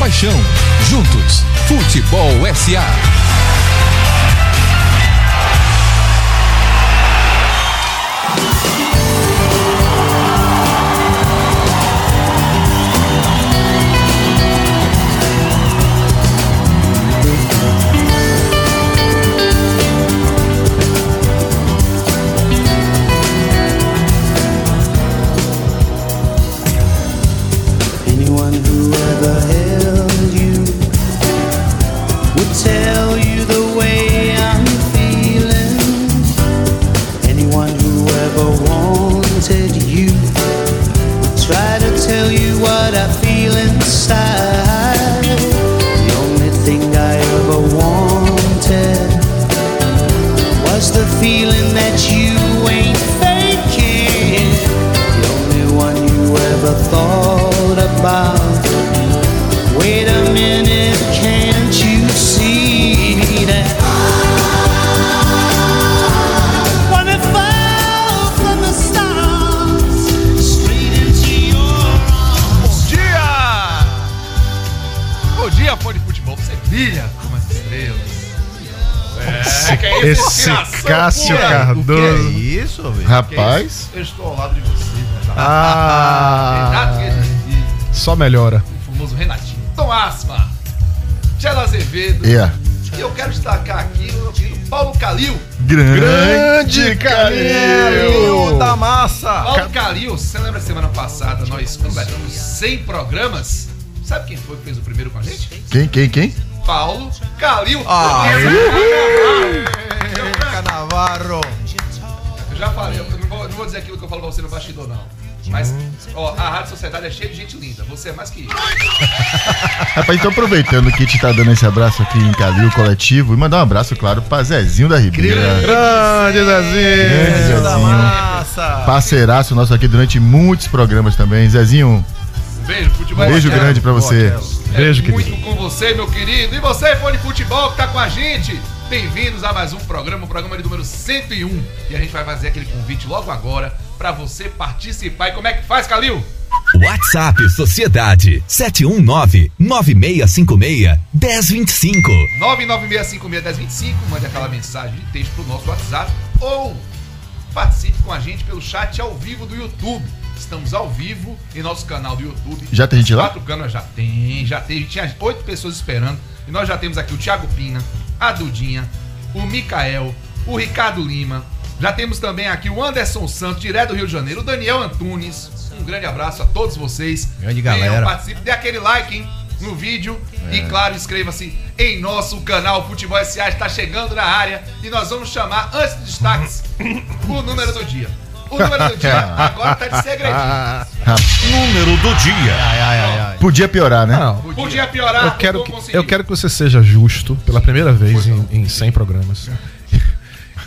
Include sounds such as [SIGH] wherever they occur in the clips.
paixão. Juntos, Futebol SA. Eu estou ao lado de você. Renato Ah, Guedes, só melhora. o famoso Renatinho. Tom Asma. Tchela Azevedo. Yeah. E eu quero destacar aqui o meu querido Paulo Calil. Grande Calil da massa. Paulo Calil, você lembra semana passada nós completamos 100 programas? Sabe quem foi que fez o primeiro com a gente? Quem, quem, quem? Paulo Calil. Ah, Eca Navarro. Já falei, eu não vou, não vou dizer aquilo que eu falo pra você no bastidor, não. Mas, ó, a Rádio Sociedade é cheia de gente linda. Você é mais que isso. Rapaz, então aproveitando que a gente tá dando esse abraço aqui em Calil Coletivo, e mandar um abraço, claro, pra Zezinho da Ribeira. Grande Grande Zezinho da Zezinho. massa. Parceiraço nosso aqui durante muitos programas também. Zezinho, Um beijo, futebol. beijo é- grande pra você. É Beijo, muito querido. com você, meu querido. E você, fã de futebol que tá com a gente. Bem-vindos a mais um programa, o programa de número 101. E a gente vai fazer aquele convite logo agora pra você participar. E como é que faz, Calil? WhatsApp Sociedade 71996561025. 996561025, mande aquela mensagem de texto pro nosso WhatsApp ou participe com a gente pelo chat ao vivo do YouTube. Estamos ao vivo em nosso canal do YouTube. Já tem gente lá? Quatro câmeras já tem, já tem. Tinha oito pessoas esperando. E nós já temos aqui o Thiago Pina, a Dudinha, o Mikael, o Ricardo Lima. Já temos também aqui o Anderson Santos, direto do Rio de Janeiro, o Daniel Antunes. Um grande abraço a todos vocês. Grande Venham, galera. participe, dê aquele like, hein? No vídeo É. e claro, inscreva-se em nosso canal Futebol SA está chegando na área e nós vamos chamar antes dos destaques o número do dia. O número do dia [LAUGHS] agora tá de segredinho. Número do dia. Ai, ai, ai, ai. Podia piorar, né? Não, Podia piorar, eu quero, que, eu quero que você seja justo pela primeira vez em, em 100 programas. [LAUGHS]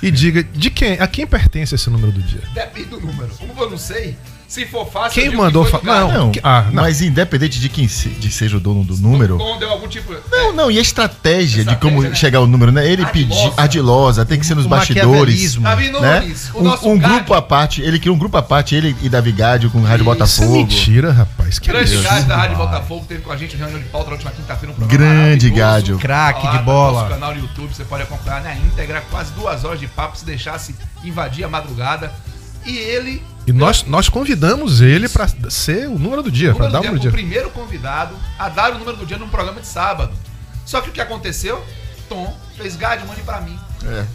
E diga de quem, a quem pertence esse número do dia? Depende do número. Como eu não sei, se for fácil. Quem mandou que foi fa- do Galo. não, Não, ah, não. mas independente de quem se- de seja o dono do número. Tom deu algum tipo. Não, não, e a estratégia, de como né? chegar ao número, né? Ele pedir ardilosa, tem que ser nos O bastidores. Né? O Um, nosso um grupo à parte, ele criou um grupo à parte, ele e Davi Gádio com o Rádio Isso é Botafogo. mentira, rapaz. Que Grande Deus. Gadi da Rádio Botafogo teve com a gente reunião de pauta na última quinta-feira. Um programa Grande. Gádio. Craque de no bola. Nosso canal no YouTube, você pode acompanhar na íntegra, quase duas horas de papo, se deixasse invadir a madrugada. E ele, E nós, nós convidamos ele pra ser o número do dia, o número dar o número do o dia. primeiro convidado a dar o número do dia num programa de sábado. Só que o que aconteceu? Tom fez Gadi, mande pra mim. É.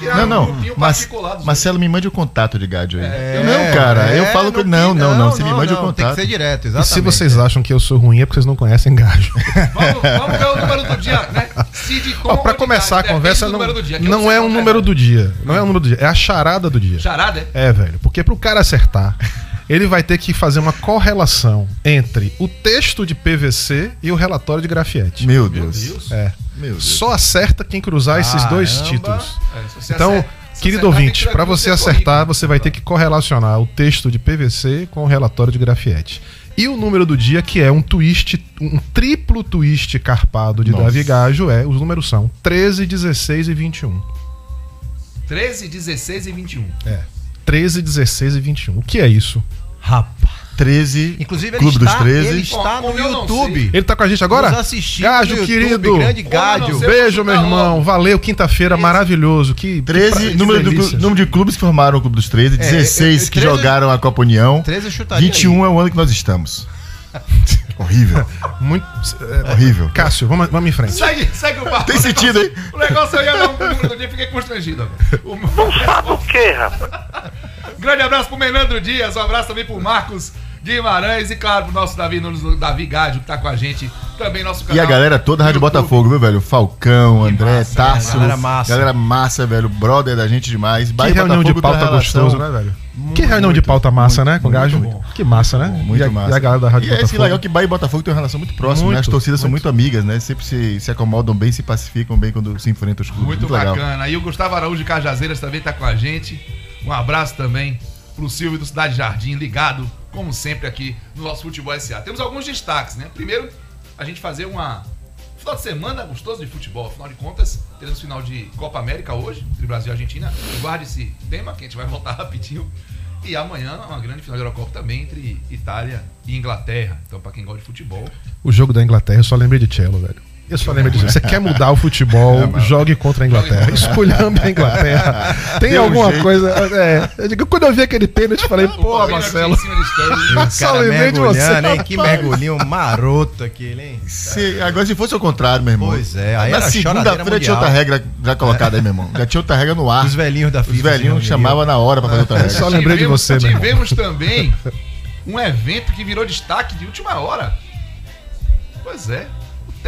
Não, um não. Mas, Marcelo, me mande o contato de Gádio aí. É. não, cara, eu É, falo com ele. não, Não, não, não. Você me mande o não, Tem contato. que ser direto, E exatamente. se vocês acham que eu sou ruim é porque vocês não conhecem Gádio. Vamos, vamos ver o número do dia, né? Ó, pra começar a Gadi, conversa, do não, dia, que eu não é um é. número do dia. Não é um número do dia. É a charada do dia. Charada, é? É, velho. Porque pro cara acertar, ele vai ter que fazer uma correlação entre o texto de PVC e o relatório de Grafietti. Meu Deus. Deus. É. Meu Deus. Só acerta quem cruzar esses dois Caramba. títulos. É, se você Então, acerta- querido ouvinte, para você acertar, você vai ter que correlacionar o texto de PVC com o relatório de Grafietti. E o número do dia, que é um twist, um triplo twist carpado de Nossa. Davi Gajo, é, os números são 13, 16 e 21. 13, 16 e 21. É. 13, 16 e 21. O que é isso? Rapaz. 13. Inclusive, ele Clube está, dos 13. ele está no eu não YouTube. Ele tá com a gente agora? Nos assistindo Gádio, YouTube, querido. Grande eu não Gádio. Beijo, meu irmão. logo. Valeu, quinta-feira maravilhoso. Que, que 13, pra- que número, do, delícia. número de clubes que formaram o Clube dos 13, 16 eu- eu- que 13 jogaram a Copa União. 13 eu chutaria 21 é o ano que nós estamos. [LAUGHS] horrível, Muito. é, horrível. Cássio, vamos, vamos em frente. Segue, segue o barco. Tem sentido, hein? O negócio eu ia dar um dia, fiquei constrangido agora. O... Sabe o quê, rapaz? Grande abraço pro Menandro Dias, um abraço também pro Marcos Guimarães e, claro, pro nosso Davi Nunes, Davi Gádio, que tá com a gente. Também nosso E canal. a galera toda Rádio no YouTube. Botafogo, viu, velho? Falcão, André, massa, Tasso. galera massa. Galera massa, velho. Brother da gente demais. Que Bahia e reunião de Botafogo pauta uma relação gostoso, né, velho? que reunião de muito, pauta massa, muito, né? Com muito bom. Que massa, né? Muito e a, massa. E a galera da Rádio E é esse Botafogo. legal que Bahia e Botafogo tem uma relação muito próxima, né? As Muito, torcidas são muito. muito amigas, né? Sempre se, se acomodam bem, se pacificam bem quando se enfrentam os clubes. Muito, legal. bacana. E o Gustavo Araújo de Cajazeiras também tá com a gente. Um abraço também pro Silvio do Cidade Jardim, ligado, como sempre, aqui no nosso Futebol SA. Temos alguns destaques, né? Primeiro, a gente fazer uma. Final de semana gostoso de futebol. Afinal de contas, teremos final de Copa América hoje, entre Brasil e Argentina. Guarde esse tema, que a gente vai voltar [LAUGHS] rapidinho. E amanhã, uma grande final de Eurocopa também entre Itália e Inglaterra. Então, pra quem gosta de futebol, O jogo da Inglaterra, eu só lembrei de Cello, velho. Eu só lembrei disso. Você quer mudar o futebol, jogue contra a Inglaterra. Escolhendo a Inglaterra. [LAUGHS] Tem Deu um alguma jeito. coisa. É, eu digo, quando eu vi aquele pênalti, eu falei, [LAUGHS] pô, Marcelo. de [LAUGHS] Só lembrei de você, hein? Que mergulhinho maroto aquele, hein? Se- agora, se fosse o contrário, meu irmão. Pois é, aí Na segunda-feira tinha outra regra já colocada aí, meu irmão. Já tinha outra regra no ar. Os velhinhos da Os FIFA. se velhinhos chamavam na hora pra fazer outra regra. Só lembrei de Tivemos- você, meu irmão. Tivemos também um evento que virou destaque de última hora. Pois é.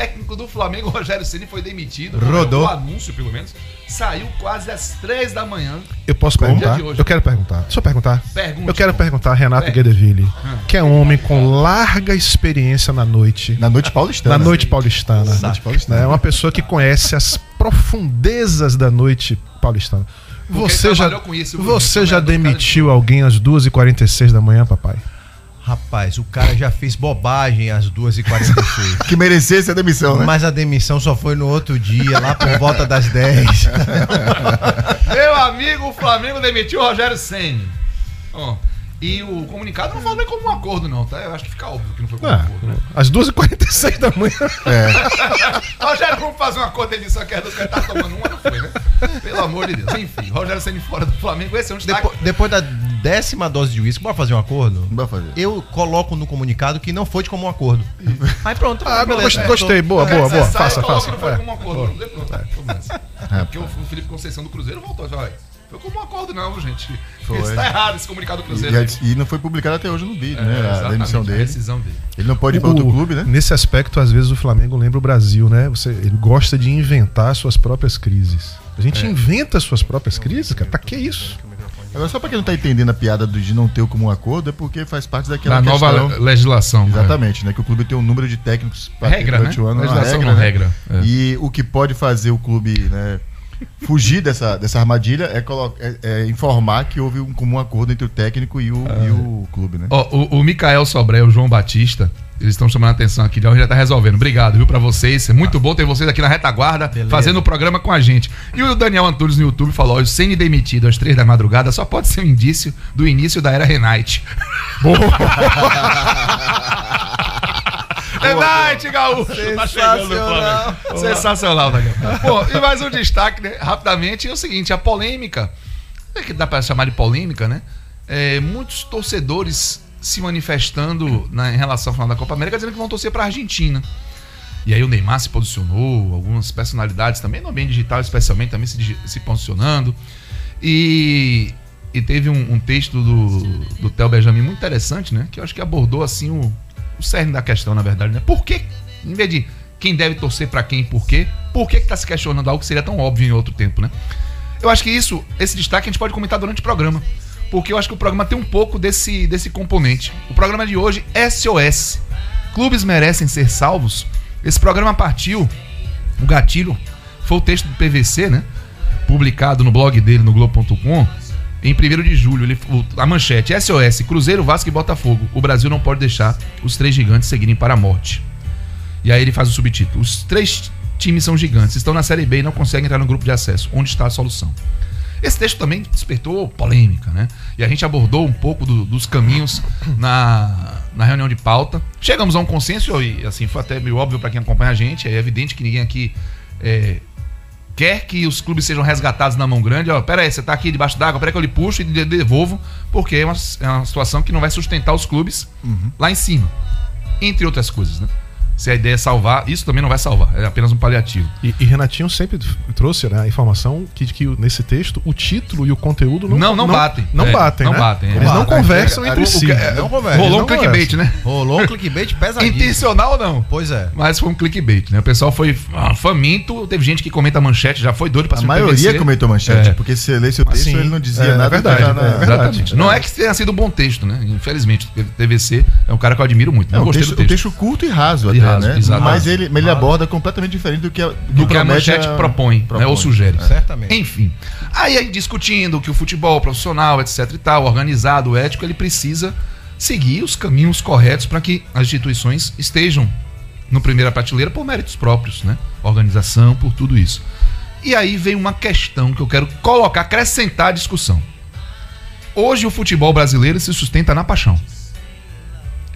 O técnico do Flamengo, [LAUGHS] Rogério Ceni, foi demitido. Rodou. O anúncio, pelo menos. Saiu quase às três da manhã. Eu posso perguntar? Dia de hoje. Eu quero perguntar. Deixa eu perguntar. Pergunte, eu quero pô. perguntar a Renato É. Guedeville, que é um homem com larga experiência na noite. Na noite paulistana. Na noite paulistana. Noite paulistana. É uma pessoa que conhece as profundezas da noite paulistana. Porque Você já, isso, você já demitiu alguém às 2h46 da manhã, papai? Rapaz, o cara já fez bobagem às 2h46. [LAUGHS] Que merecesse a demissão, né? Mas a demissão só foi no outro dia, lá por volta das 10. [LAUGHS] Meu amigo, o Flamengo demitiu o Rogério Ceni. Ó, e o comunicado não falou nem como um acordo, não, tá? Eu acho que fica óbvio que não foi como um Ah, acordo. né? às 2h46 da manhã. [LAUGHS] Rogério, vamos fazer um acordo ele disse que as duas que ele tá tomando uma, não foi, né? Pelo amor de Deus. Enfim, Rogério Ceni fora do Flamengo, esse é um destaque. Depois, depois da décima dose de uísque, bora fazer um acordo? Vai fazer. Eu coloco no comunicado que não foi de comum acordo. [LAUGHS] Aí pronto. Ah, beleza. gostei, gostei. Boa, boa, boa. sai, Faça, faça. Não foi É. como um acordo, não. Pronto, começa. Porque o Felipe Conceição do Cruzeiro voltou. já, Olha, foi como um acordo, não, gente. Foi. Isso tá errado, esse comunicado do E, Cruzeiro. e não foi publicado até hoje no vídeo, É, né? A demissão a dele. decisão dele. Ele não pode ir pra outro O- clube, né? Nesse aspecto, às vezes o Flamengo lembra o Brasil, né? Você, ele gosta de inventar suas próprias crises. A gente inventa suas próprias crises, cara. Pra que isso? Agora, só pra quem não tá entendendo a piada do- de não ter o comum acordo, é porque faz parte daquela Da questão... nova legislação. Exatamente, né? Que o clube tem um número de técnicos ter Regra, durante né? o ano, Legislação regra, né? regra, é. E o que pode fazer o clube né, fugir dessa, dessa armadilha é, é- é informar que houve um comum acordo entre o técnico e o, e o clube, né? Ó, o, o Mikael Sobré, o João Batista, eles estão chamando a atenção aqui, já já tá resolvendo. Obrigado, viu, pra vocês. É muito bom ter vocês aqui na retaguarda, Beleza. fazendo o programa com a gente. E o Daniel Antunes no YouTube falou: ó, o Ceni demitido às três da madrugada só pode ser um indício do início da era Renate. [LAUGHS] Renate, gaúcho! Tá Flamengo. Sensacional, Daniel. Bom, e mais um destaque, né, rapidamente, é o seguinte: a polêmica, é que dá pra chamar de polêmica, né? É, muitos torcedores se manifestando na, em relação ao final da Copa América, dizendo que vão torcer pra Argentina. E aí o Neymar se posicionou, algumas personalidades também, no ambiente digital especialmente, também se, se posicionando. E, e teve um, um texto do, do Theo Benjamin muito interessante, né? Que eu acho que abordou assim o, o cerne da questão, na verdade, né? Por que, em vez de quem deve torcer pra quem e por quê, por que, que tá se questionando algo que seria tão óbvio em outro tempo, né? Eu acho que isso, esse destaque a gente pode comentar durante o programa. Porque eu acho que o programa tem um pouco desse, desse componente. O programa de hoje, SOS. Clubes merecem ser salvos. Esse programa partiu, o gatilho, foi o texto do PVC, né? Publicado no blog dele, no Globo.com, em 1 de julho. Ele, a manchete: SOS, Cruzeiro, Vasco e Botafogo. O Brasil não pode deixar os três gigantes seguirem para a morte. E aí ele faz o subtítulo: Os três times são gigantes, estão na Série B e não conseguem entrar no grupo de acesso. Onde está a solução? Esse texto também despertou polêmica, né? E a gente abordou um pouco do- dos caminhos na, na reunião de pauta. Chegamos a um consenso e, assim, foi até meio óbvio para quem acompanha a gente. É evidente que ninguém aqui é, quer que os clubes sejam resgatados na mão grande. Ó, pera aí, você tá aqui debaixo d'água, pera que eu lhe puxo e lhe devolvo, porque é uma, é uma situação que não vai sustentar os clubes lá em cima. Entre outras coisas, né? Se a ideia é salvar, isso também não vai salvar, é apenas um paliativo. E, e Renatinho sempre trouxe né, a informação que, que nesse texto o título e o conteúdo não Não, não batem. Não É, batem, não né? batem, é. Eles não Batem. conversam É, entre o- si. o- é, não conversa. Rolou um não clickbait, conversam. né? Rolou um clickbait pesadíssimo. Intencional ou não? Pois é. Mas foi um clickbait, né? O pessoal foi ah, faminto, teve gente que comenta manchete, já foi doido pra A maioria comentou manchete, É. porque se lesse o texto, Sim. ele não dizia É, nada. é verdade, que tá na- é verdade. Exatamente. Não é que tenha sido um bom texto, né? Infelizmente, o TVC é um cara que eu admiro muito. Não, Não, gostei texto, do o texto. texto curto e raso E até, raso, né? exato. Mas ele, mas ele aborda completamente diferente do que a, do do que a manchete propõe, né, ou sugere. Certamente. Enfim. Aí, aí discutindo que o futebol profissional, etc e tal, organizado, ético, ele precisa seguir os caminhos corretos para que as instituições estejam no primeira prateleira por méritos próprios, né? Organização, por tudo isso. E aí vem uma questão que eu quero colocar, acrescentar à discussão. Hoje o futebol brasileiro se sustenta na paixão.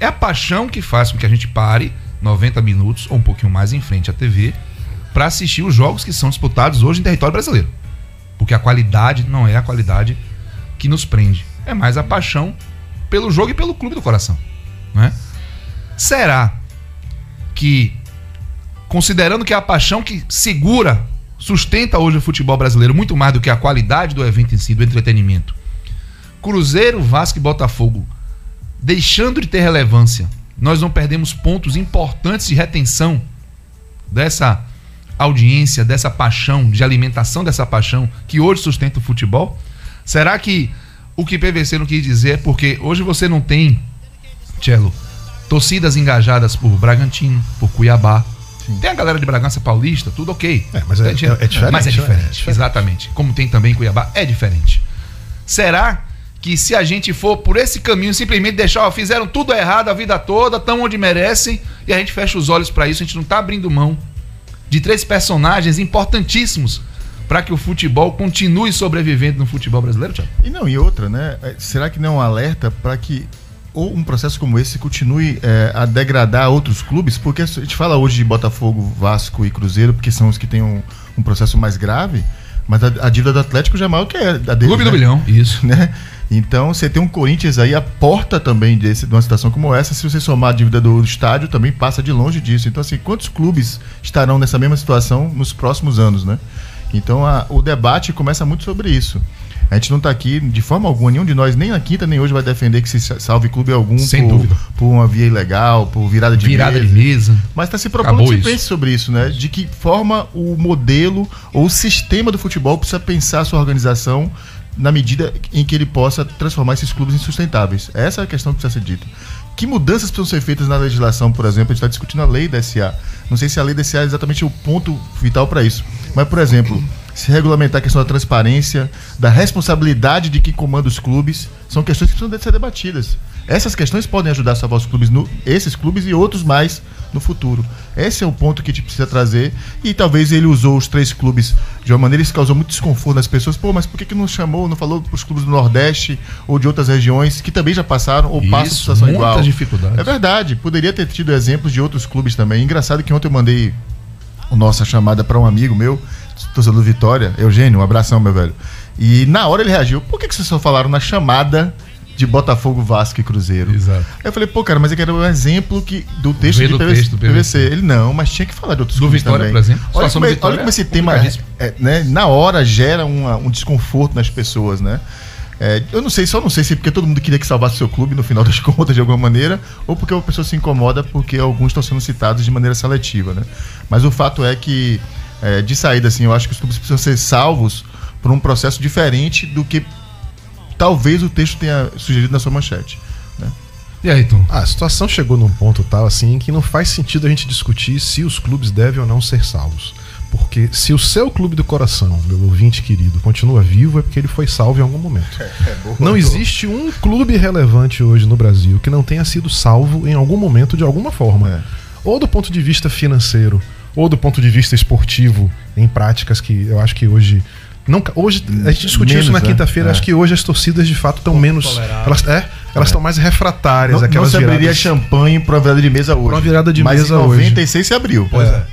É a paixão que faz com que a gente pare 90 minutos ou um pouquinho mais em frente à TV para assistir os jogos que são disputados hoje em território brasileiro. Porque a qualidade não é a qualidade que nos prende. É mais a paixão pelo jogo e pelo clube do coração. Né? Será que, considerando que é a paixão que segura, sustenta hoje o futebol brasileiro muito mais do que a qualidade do evento em si, do entretenimento, Cruzeiro, Vasco e Botafogo deixando de ter relevância, nós não perdemos pontos importantes de retenção dessa audiência, dessa paixão, de alimentação dessa paixão que hoje sustenta o futebol? Será que o que PVC não quis dizer é porque hoje você não tem, Cello, torcidas engajadas por Bragantino, por Cuiabá. Tem a galera de Bragança Paulista, tudo ok. É, mas é- é- diferente, Mas é diferente, É diferente. exatamente. Como tem também em Cuiabá, é diferente. Será que se a gente for por esse caminho, simplesmente deixar, ó, fizeram tudo errado a vida toda, estão onde merecem, e a gente fecha os olhos para isso, a gente não tá abrindo mão de três personagens importantíssimos para que o futebol continue sobrevivendo no futebol brasileiro, Thiago? E não, e outra, né? É, Será que não é um alerta para que ou um processo como esse continue é, a degradar outros clubes? Porque a gente fala hoje de Botafogo, Vasco e Cruzeiro, porque são os que têm um, um processo mais grave, mas a, a dívida do Atlético já é maior que a deles. Clube do né? Bilhão, isso. [LAUGHS] né? Então, você tem um Corinthians aí, a porta também desse, de uma situação como essa, se você somar a dívida do estádio, também passa de longe disso. Então, assim, quantos clubes estarão nessa mesma situação nos próximos anos, né? Então, a- o debate começa muito sobre isso. A gente não está aqui, de forma alguma, nenhum de nós, nem na quinta, nem hoje, vai defender que se salve clube algum Sem por, dúvida. por uma via ilegal, por virada de Virada de mesa. mesa. Mas está se propondo que pense sobre isso, né? De que forma o modelo ou o sistema do futebol precisa pensar a sua organização na medida em que ele possa transformar esses clubes em sustentáveis. Essa é a questão que precisa ser dita. Que mudanças precisam ser feitas na legislação, por exemplo? A gente está discutindo a lei da SA. Não sei se a lei da SA é exatamente o ponto vital para isso. Mas, por exemplo, se regulamentar a questão da transparência, da responsabilidade de quem comanda os clubes, são questões que precisam ser debatidas. Essas questões podem ajudar a salvar os clubes, no, esses clubes e outros mais no futuro. Esse é o ponto que a gente precisa trazer. E talvez ele usou os três clubes de uma maneira que causou muito desconforto nas pessoas. Pô, mas por que, que não chamou, não falou para os clubes do Nordeste ou de outras regiões que também já passaram ou passam Isso, situação muitas igual? dificuldades. É verdade. Poderia ter tido exemplos de outros clubes também. Engraçado que ontem eu mandei a nossa chamada para um amigo meu, torcedor do Vitória, Eugênio, um abração, meu velho. E na hora ele reagiu: por que, que vocês só falaram na chamada de Botafogo, Vasco e Cruzeiro? Exato. Aí eu falei, pô, cara, mas eu quero um exemplo que, do texto Veio de do PVC, texto do PVC. Ele não, mas tinha que falar de outros Do clubes Vitória, também. por exemplo. Olha como, do é- Vitória olha como é esse tema, complicadíssimo. é, né, na hora, gera uma- um desconforto nas pessoas, né? É, eu não sei, só não sei se é porque todo mundo queria que salvasse seu clube no final [LAUGHS] das contas, de alguma maneira, ou porque a pessoa se incomoda porque alguns estão sendo citados de maneira seletiva, né? Mas o fato é que, é, de saída, assim, eu acho que os clubes precisam ser salvos por um processo diferente do que talvez o texto tenha sugerido na sua manchete. né? E aí, Tom? Ah, a situação chegou num ponto tal assim que não faz sentido a gente discutir se os clubes devem ou não ser salvos. Porque se o seu clube do coração, meu ouvinte querido, continua vivo, é porque ele foi salvo em algum momento. [LAUGHS] Não existe um clube relevante hoje no Brasil que não tenha sido salvo em algum momento de alguma forma. É. Ou do ponto de vista financeiro, ou do ponto de vista esportivo, em práticas que eu acho que hoje Não, hoje, a gente discutiu isso na né? quinta-feira. É. Acho que hoje as torcidas de fato estão menos. Elas é, elas estão mais refratárias. Não, não aquelas se abriria viradas. champanhe pra uma virada de mesa hoje. uma virada de Mas mesa em hoje. 96 se abriu. Pois é.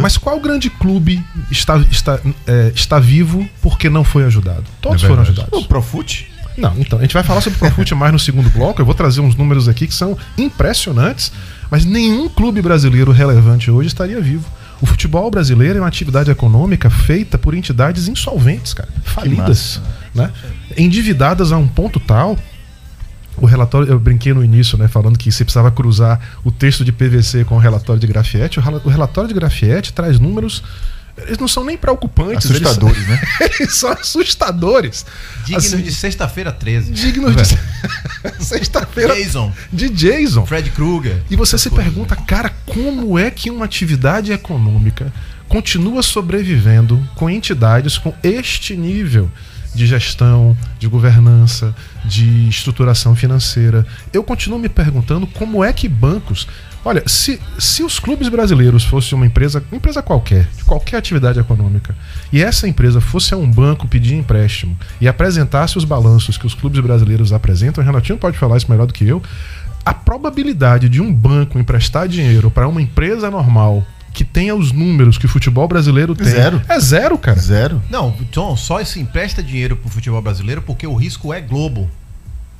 Mas qual grande clube está, está, é, está vivo porque não foi ajudado? Todos É foram verdade. ajudados. O Profute? Não, então, a gente vai falar sobre o Profute mais no segundo bloco. Eu vou trazer uns números aqui que são impressionantes, mas nenhum clube brasileiro relevante hoje estaria vivo. O futebol brasileiro é uma atividade econômica feita por entidades insolventes, cara, falidas, né? Endividadas a um ponto tal. O relatório, eu brinquei no início, né, falando que você precisava cruzar o texto de PVC com o relatório de Grafietti. O rela- o relatório de Grafietti traz números, eles não são nem preocupantes, eles são- Assustadores, né? [LAUGHS] eles são assustadores. Digno Assim, de sexta-feira 13. dignos de [LAUGHS] sexta-feira Jason, de Jason. Fred Krueger. E você se pergunta, cara, como é que uma atividade econômica continua sobrevivendo com entidades com este nível de gestão, de governança, de estruturação financeira? Eu continuo me perguntando como é que bancos. Olha, se, se os clubes brasileiros fossem uma empresa, uma empresa qualquer, de qualquer atividade econômica, e essa empresa fosse a um banco pedir empréstimo e apresentasse os balanços que os clubes brasileiros apresentam, o Renatinho pode falar isso melhor do que eu, a probabilidade de um banco emprestar dinheiro para uma empresa normal que tenha os números que o futebol brasileiro tem Zero. é zero, cara. Zero. Não, John, só se empresta dinheiro pro futebol brasileiro porque o risco é Globo.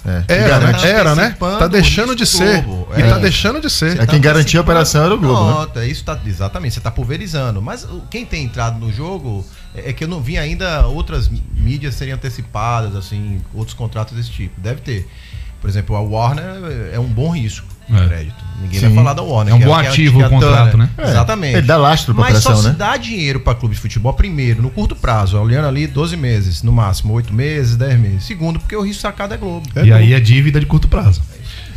É. Era, né? Era, né? antecipando Tá o deixando de ser. Globo. E É. tá deixando de ser. É quem garantia a operação era o Globo, né? Pronto, é isso tá, exatamente, você tá pulverizando. Mas quem tem entrado no jogo é, é que eu não vi ainda outras mídias serem antecipadas, assim, outros contratos desse tipo. Deve ter. Por exemplo, a Warner é- é um bom risco de É. crédito. Ninguém Sim. vai falar da Warner. É um que bom a ativo o contrato, né? É. Exatamente. Ele dá lastro pra Mas só operação, se né? dá dinheiro para clube de futebol, primeiro, no curto prazo, olhando ali 12 meses, no máximo 8 meses, 10 meses. Segundo, porque o risco sacado é Globo. É e bom. aí é dívida de curto prazo.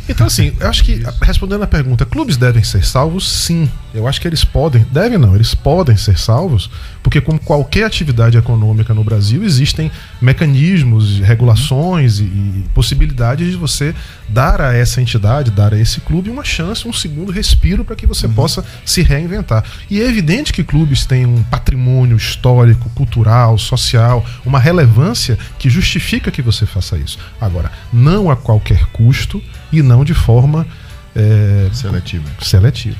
Então, assim, eu acho que, respondendo a pergunta, clubes devem ser salvos? Sim. Eu acho que eles podem. Devem não, eles podem ser salvos, porque, como qualquer atividade econômica no Brasil, existem mecanismos, regulações e, e possibilidades de você dar a essa entidade, dar a esse clube uma chance, um segundo respiro para que você possa se reinventar. E é evidente que clubes têm um patrimônio histórico, cultural, social, uma relevância que justifica que você faça isso. Agora, não a qualquer custo e não de forma é, Seletivo. seletiva.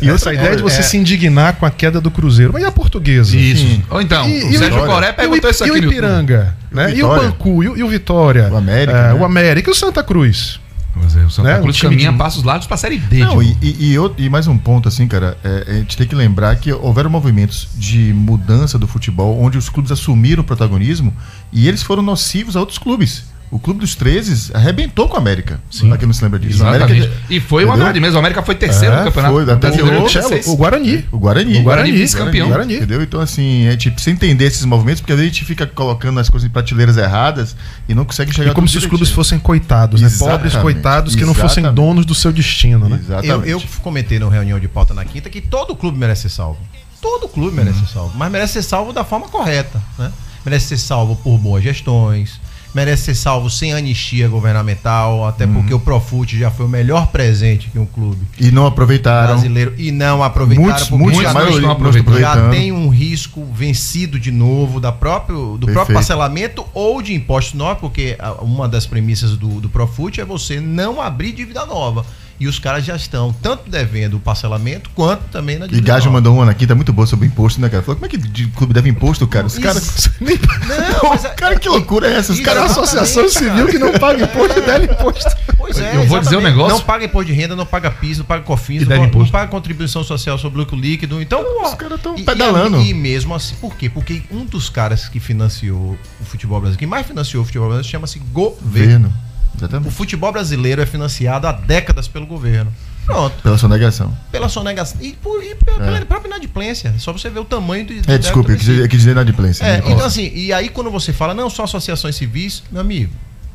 E Essa outra ideia de coisa, você é- se indignar com a queda do Cruzeiro. Mas e a portuguesa? Isso. Ou então, E- o e o Sérgio? Coré perguntou e o, isso e aqui o no YouTube. Ipiranga, né? E o Vitória? Bancu, e o, e o Vitória. O América, É, né? O América e o Santa Cruz. Pois é, o Santa Né, Cruz caminha de- passos largos pra Série D. Não, e, e, e e mais um ponto, assim, cara, é, a gente tem que lembrar que houveram movimentos de mudança do futebol onde os clubes assumiram o protagonismo e eles foram nocivos a outros clubes. O Clube dos 13 arrebentou com a América. Sim. Pra quem não se lembra disso. A. América- E foi uma verdade mesmo. O América foi terceiro É, no campeonato. foi, até brasileiro ganhou de 16. O Guarani. O Guarani. O Guarani, vice-campeão. Guarani. Entendeu? Então, assim, a gente precisa entender esses movimentos, porque às vezes a gente fica colocando as coisas em prateleiras erradas e não consegue chegar E como se os clubes direitinho. fossem coitados, né? Exatamente, Pobres coitados que não fossem exatamente. donos do seu destino, né? Exatamente. Eu, eu comentei na reunião de pauta na quinta que todo clube merece ser salvo. Todo clube merece ser salvo. Mas merece ser salvo da forma correta. Né? Merece ser salvo por boas gestões. Merece ser salvo sem anistia governamental. Até porque o Profute já foi o melhor presente que um clube E não aproveitaram. brasileiro. E não aproveitaram. Muitos, porque muitos, já não aproveitando. já tem um risco vencido de novo da próprio, do próprio Perfeito. parcelamento ou de imposto novos, porque a- uma das premissas do, do Profut é você não abrir dívida nova. E os caras já estão tanto devendo o parcelamento quanto também na E dívida Gajo mandou uma aqui, tá muito boa sobre imposto, né, cara? Falou, como é que de clube deve imposto, cara? Os caras. [LAUGHS] Não, mas é- [LAUGHS] cara, que loucura é essa? Os caras. Associação Exatamente, civil que não paga imposto e deve imposto. Pois é, Eu vou dizer um negócio. Não paga imposto de renda, não paga PIS, não paga COFINS, E não, deve não imposto. paga contribuição social sobre lucro líquido. Então, Os caras tão e- pedalando. E, e mesmo assim, por quê? Porque um dos caras que financiou o futebol brasileiro, que mais financiou o futebol brasileiro, chama-se governo. Governo. O Exatamente. futebol brasileiro é financiado há décadas pelo governo. Pronto. Pela sonegação. Pela sonegação. E, por, e pela, pela própria inadimplência. Só você ver o tamanho do. É, desculpa, eu quis, eu quis dizer inadimplência. É, né? então assim, e aí quando você fala, não, são associações civis, meu amigo,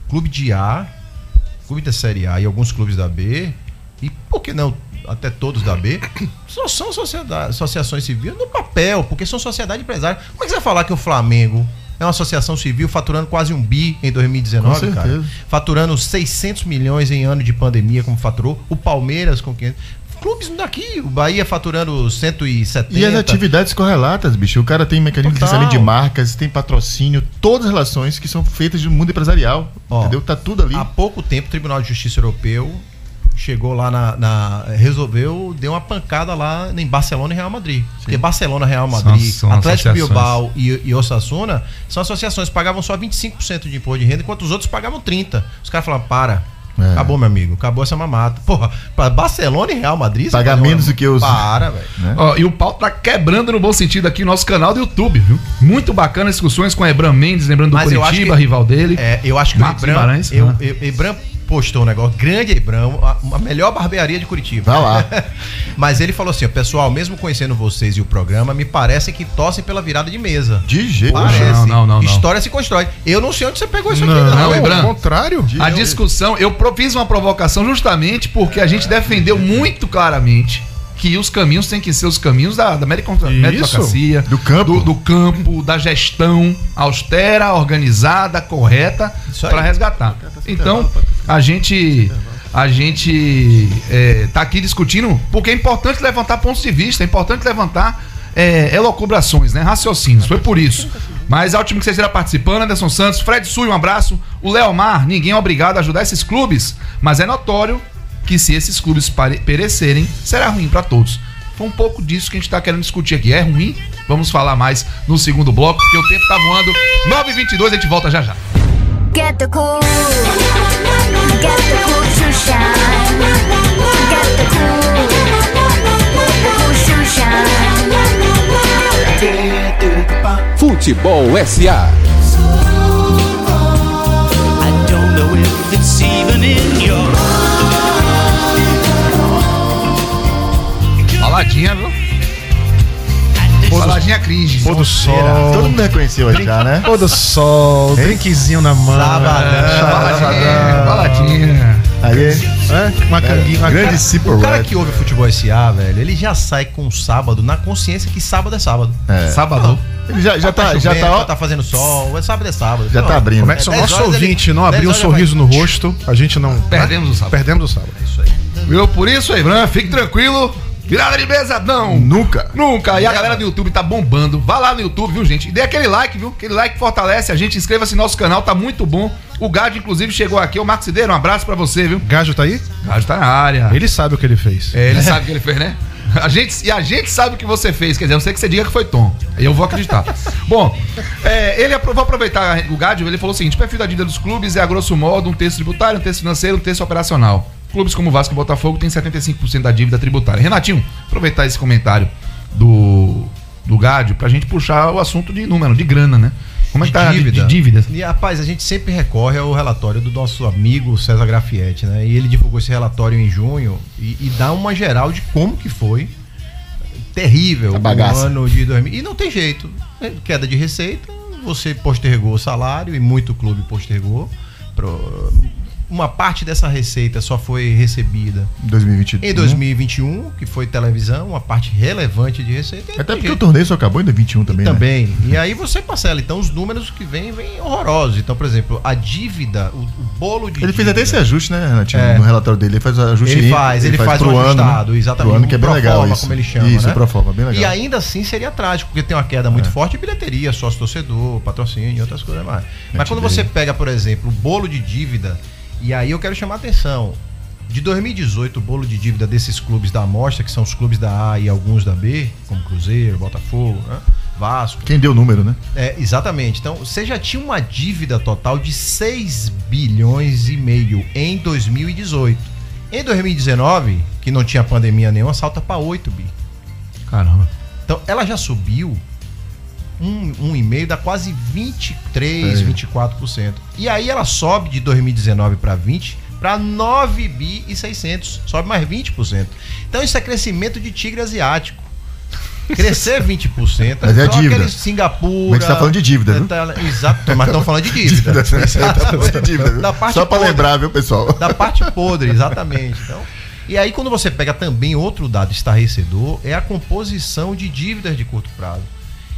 clube de A, clube da Série A e alguns clubes da B, e por que não até todos da B, [COUGHS] só são associações civis no papel, porque são sociedade empresária. Como é que você vai falar que o Flamengo é uma associação civil faturando quase um bi em 2019, Com cara? Faturando 600 milhões em ano de pandemia, como faturou. O Palmeiras com 500. clubes daqui. O Bahia faturando 170. E as atividades correlatas, bicho. O cara tem mecanismo de Total. licenciamento de marcas, tem patrocínio, todas as relações que são feitas no mundo empresarial. Ó, entendeu? Tá tudo ali. Há pouco tempo, o Tribunal de Justiça Europeu chegou lá na, na- resolveu, deu uma pancada lá em Barcelona e Real Madrid. Porque Barcelona, Real Madrid, são Atlético associações. Bilbao e, e Osasuna são associações, pagavam só 25% de imposto de renda, enquanto os outros pagavam 30%. Os caras falaram, para. É. Acabou, meu amigo. Acabou essa mamata. Porra, pra Barcelona e Real Madrid... Pagar paga uma- menos do que os- Para, [LAUGHS] velho. né? Ó, e o pau tá quebrando no bom sentido aqui no nosso canal do YouTube, viu? Muito bacana as discussões com o Ebram Mendes, lembrando do Mas acho Curitiba, que- rival dele. É, eu acho que Marcos o eu, eu- Ibram postou um negócio, grande Ibram, a, a melhor barbearia de Curitiba. Vai lá. [LAUGHS] Mas ele falou assim, ó, pessoal, mesmo conhecendo vocês e o programa, me parece que torcem pela virada de mesa. De jeito Parece. Não, não, não, não. História se constrói. Eu não sei onde você pegou isso aqui, Não, não. Não, ao contrário. A discussão, eu fiz uma provocação justamente porque a gente defendeu muito claramente que os caminhos têm que ser os caminhos da, da meritocracia, Do campo. do, do campo, da gestão austera, organizada, correta, para resgatar. Então, a gente a gente é, tá aqui discutindo porque é importante levantar pontos de vista, é importante levantar é, elocubrações, né? Raciocínios. Foi por isso. Mas ao time que vocês irá participando, Anderson Santos, Fred Sui, um abraço. O Leomar, ninguém é obrigado a ajudar esses clubes, mas é notório que se esses clubes perecerem, será ruim para todos. Foi um pouco disso que a gente tá querendo discutir aqui. É ruim? Vamos falar mais no segundo bloco, porque o tempo tá voando. 9h22, a gente volta já já. Get the cool. Get the cool to shine. Get the cool. The cool to shine. Futebol SA. I don't know if it's even in your Baladinha, viu? Baladinha cringe. Pôr do sol. Todo mundo reconheceu aí já, né? Pôr do sol, drinkzinho na mão. Sabadão. Baladinha, baladinha. Aí, É, uma canguinha. Uma grande Simple O cara que ouve futebol SA, velho, ele já sai com sábado na consciência que sábado é sábado. É. Sábado. Ele já, já tá, já chovendo, tá, ó, tá fazendo sol, é sábado é sábado. já Não, tá abrindo. Como é que se o nosso ouvinte não dez abrir um sorriso vai. no rosto, a gente não. Perdemos o sábado. Perdemos o sábado. É isso aí. Viu? Por isso, Ebran, fique tranquilo. Virada de mesa, não. Nunca. Nunca. E a galera do YouTube tá bombando. Vá lá no YouTube, viu, gente? E dê aquele like, viu? Aquele like fortalece a gente. Inscreva-se no nosso canal, tá muito bom. O Gad, inclusive, chegou aqui. O Marcos Cideiro, um abraço pra você, viu? Gajo tá aí? Gad tá na área. Ele sabe o que ele fez. É, ele sabe o que ele fez, né? A gente, e a gente sabe o que você fez, quer dizer, não sei que você diga que foi Tom. Aí eu vou acreditar. [LAUGHS] Bom, é, ele vou aproveitar o Gádio, ele falou o seguinte: perfil da dívida dos clubes é, a grosso modo, um terço tributário, um terço financeiro, um terço operacional. Clubes como Vasco e Botafogo têm 75% da dívida tributária. Renatinho, aproveitar esse comentário do, do Gádio pra gente puxar o assunto de número, de grana, né? Como é que tá a dívida? de dívidas? E rapaz, a gente sempre recorre ao relatório do nosso amigo César Grafietti, né? E ele divulgou esse relatório em junho e, e dá uma geral de como que foi terrível A o ano de 2000. E não tem jeito. né? Queda de receita, você postergou o salário e muito clube postergou. Pro- Uma parte dessa receita só foi recebida 2022. em 2021, que foi televisão, uma parte relevante de receita. e Até porque o jeito. torneio só acabou em 2021 também, né? Também. E aí você parcela. Então os números que vêm, vêm horrorosos. Então, por exemplo, a dívida, o, o bolo de Ele fez até esse dívida- ajuste, né, Renatinho? É. No relatório dele. Ele faz o ajuste Ele faz, ele faz pro um ano, ajustado, né? exatamente. Pro ano que é bem legal isso. como ele chama, Isso, né? o proforma, bem legal. E ainda assim seria trágico, porque tem uma queda muito É. forte de bilheteria, sócio-torcedor, patrocínio e outras coisas mais. Mas quando ideia. você pega, por exemplo, o bolo de dívida, e aí eu quero chamar a atenção. De 2018, o bolo de dívida desses clubes da amostra, que são os clubes da A e alguns da B, como Cruzeiro, Botafogo, né? Vasco, Quem deu o número, né? é, exatamente. Então, você já tinha uma dívida total de 6 bilhões e meio em 2018. Em 2019, que não tinha pandemia nenhuma, salta para 8 bi. Caramba. Então, ela já subiu um, um e meio, dá quase 23, É. 24%. E aí ela sobe de 2019 para 20 para 9 bi e 600, sobe mais 20%. Então isso é crescimento de tigre asiático. Crescer 20%. Mas é só dívida. aquele Singapura. Mas você tá falando de dívida, viu? tá- Exato, mas estão falando de dívida. [LAUGHS] Tá falando de dívida, viu? Da parte Só podre. lembrar, viu, pessoal? Da parte podre, exatamente. Então, e aí, quando você pega também outro dado estarrecedor, é a composição de dívidas de curto prazo.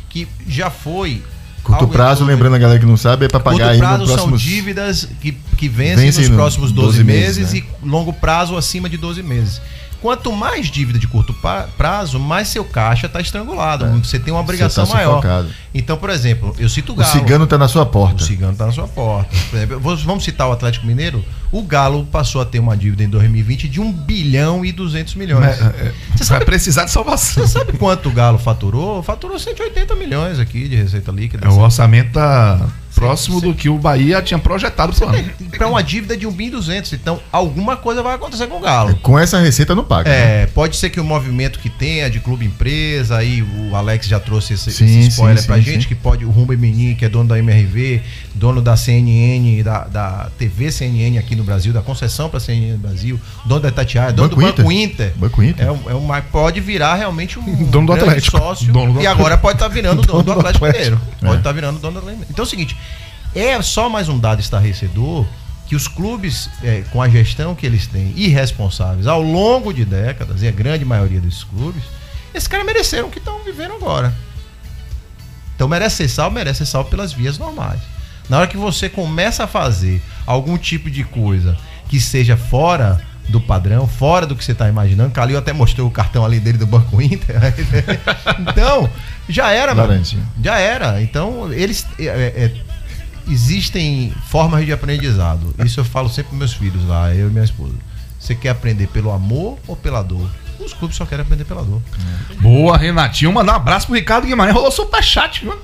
Que já foi. Curto prazo, lembrando a galera que não sabe, é pra pagar Curto aí prazo no são dívidas que, que vencem Vencem nos no próximos 12, 12 meses, meses, né? e longo prazo acima de 12 meses. Quanto mais dívida de curto prazo, mais seu caixa está estrangulado. Você tem uma obrigação Você tá maior. Então, por exemplo, eu cito o O Galo. cigano tá na sua O porta. cigano tá na sua porta. Por exemplo, vamos citar o Atlético Mineiro. O Galo passou a ter uma dívida em 2020 de 1 bilhão e 200 milhões. É, é, Você sabe vai precisar de salvação. Você sabe quanto o Galo faturou? Faturou 180 milhões aqui de receita líquida. É, o orçamento tá próximo do que o Bahia tinha projetado pro ano. Para uma dívida de 1 bilhão e 200. Então, alguma coisa vai acontecer com o Galo. Com essa receita não paga. né? É, pode ser que o movimento que tenha de clube empresa, aí o Alex já trouxe esse, Sim, esse spoiler sim, pra sim, gente, sim. que pode, o Rumba Menin, que é dono da MRV, dono da CNN, da, da TV CNN aqui no Brasil, da concessão pra CNN no Brasil, dono da Itatiaia, dono Banco do Banco Inter. Inter. Banco Inter. É, um- é uma, pode virar realmente um [LAUGHS] Dono do Atlético. sócio. Dono do e agora pode estar virando dono, do Atlético, Mineiro. Pode É. estar virando dono do Atlético. Então é o seguinte, é só mais um dado estarrecedor que os clubes, é, com a gestão que eles têm, irresponsáveis, ao longo de décadas, e a grande maioria desses clubes, esses caras mereceram o que estão vivendo agora. Então merece ser salvo, merece ser salvo pelas vias normais. Na hora que você começa a fazer algum tipo de coisa que seja fora do padrão, fora do que você está imaginando, Calil até mostrou o cartão ali dele do Banco Inter. [LAUGHS] então, já era, mano. Já era. Então, eles. é, é, existem formas de aprendizado. Isso eu falo sempre para meus filhos lá, eu e minha esposa. Você quer aprender pelo amor ou pela dor? Os clubes só querem aprender pela dor. Boa, Renatinho. Mandar um abraço pro Ricardo Guimarães. Rolou superchat, viu?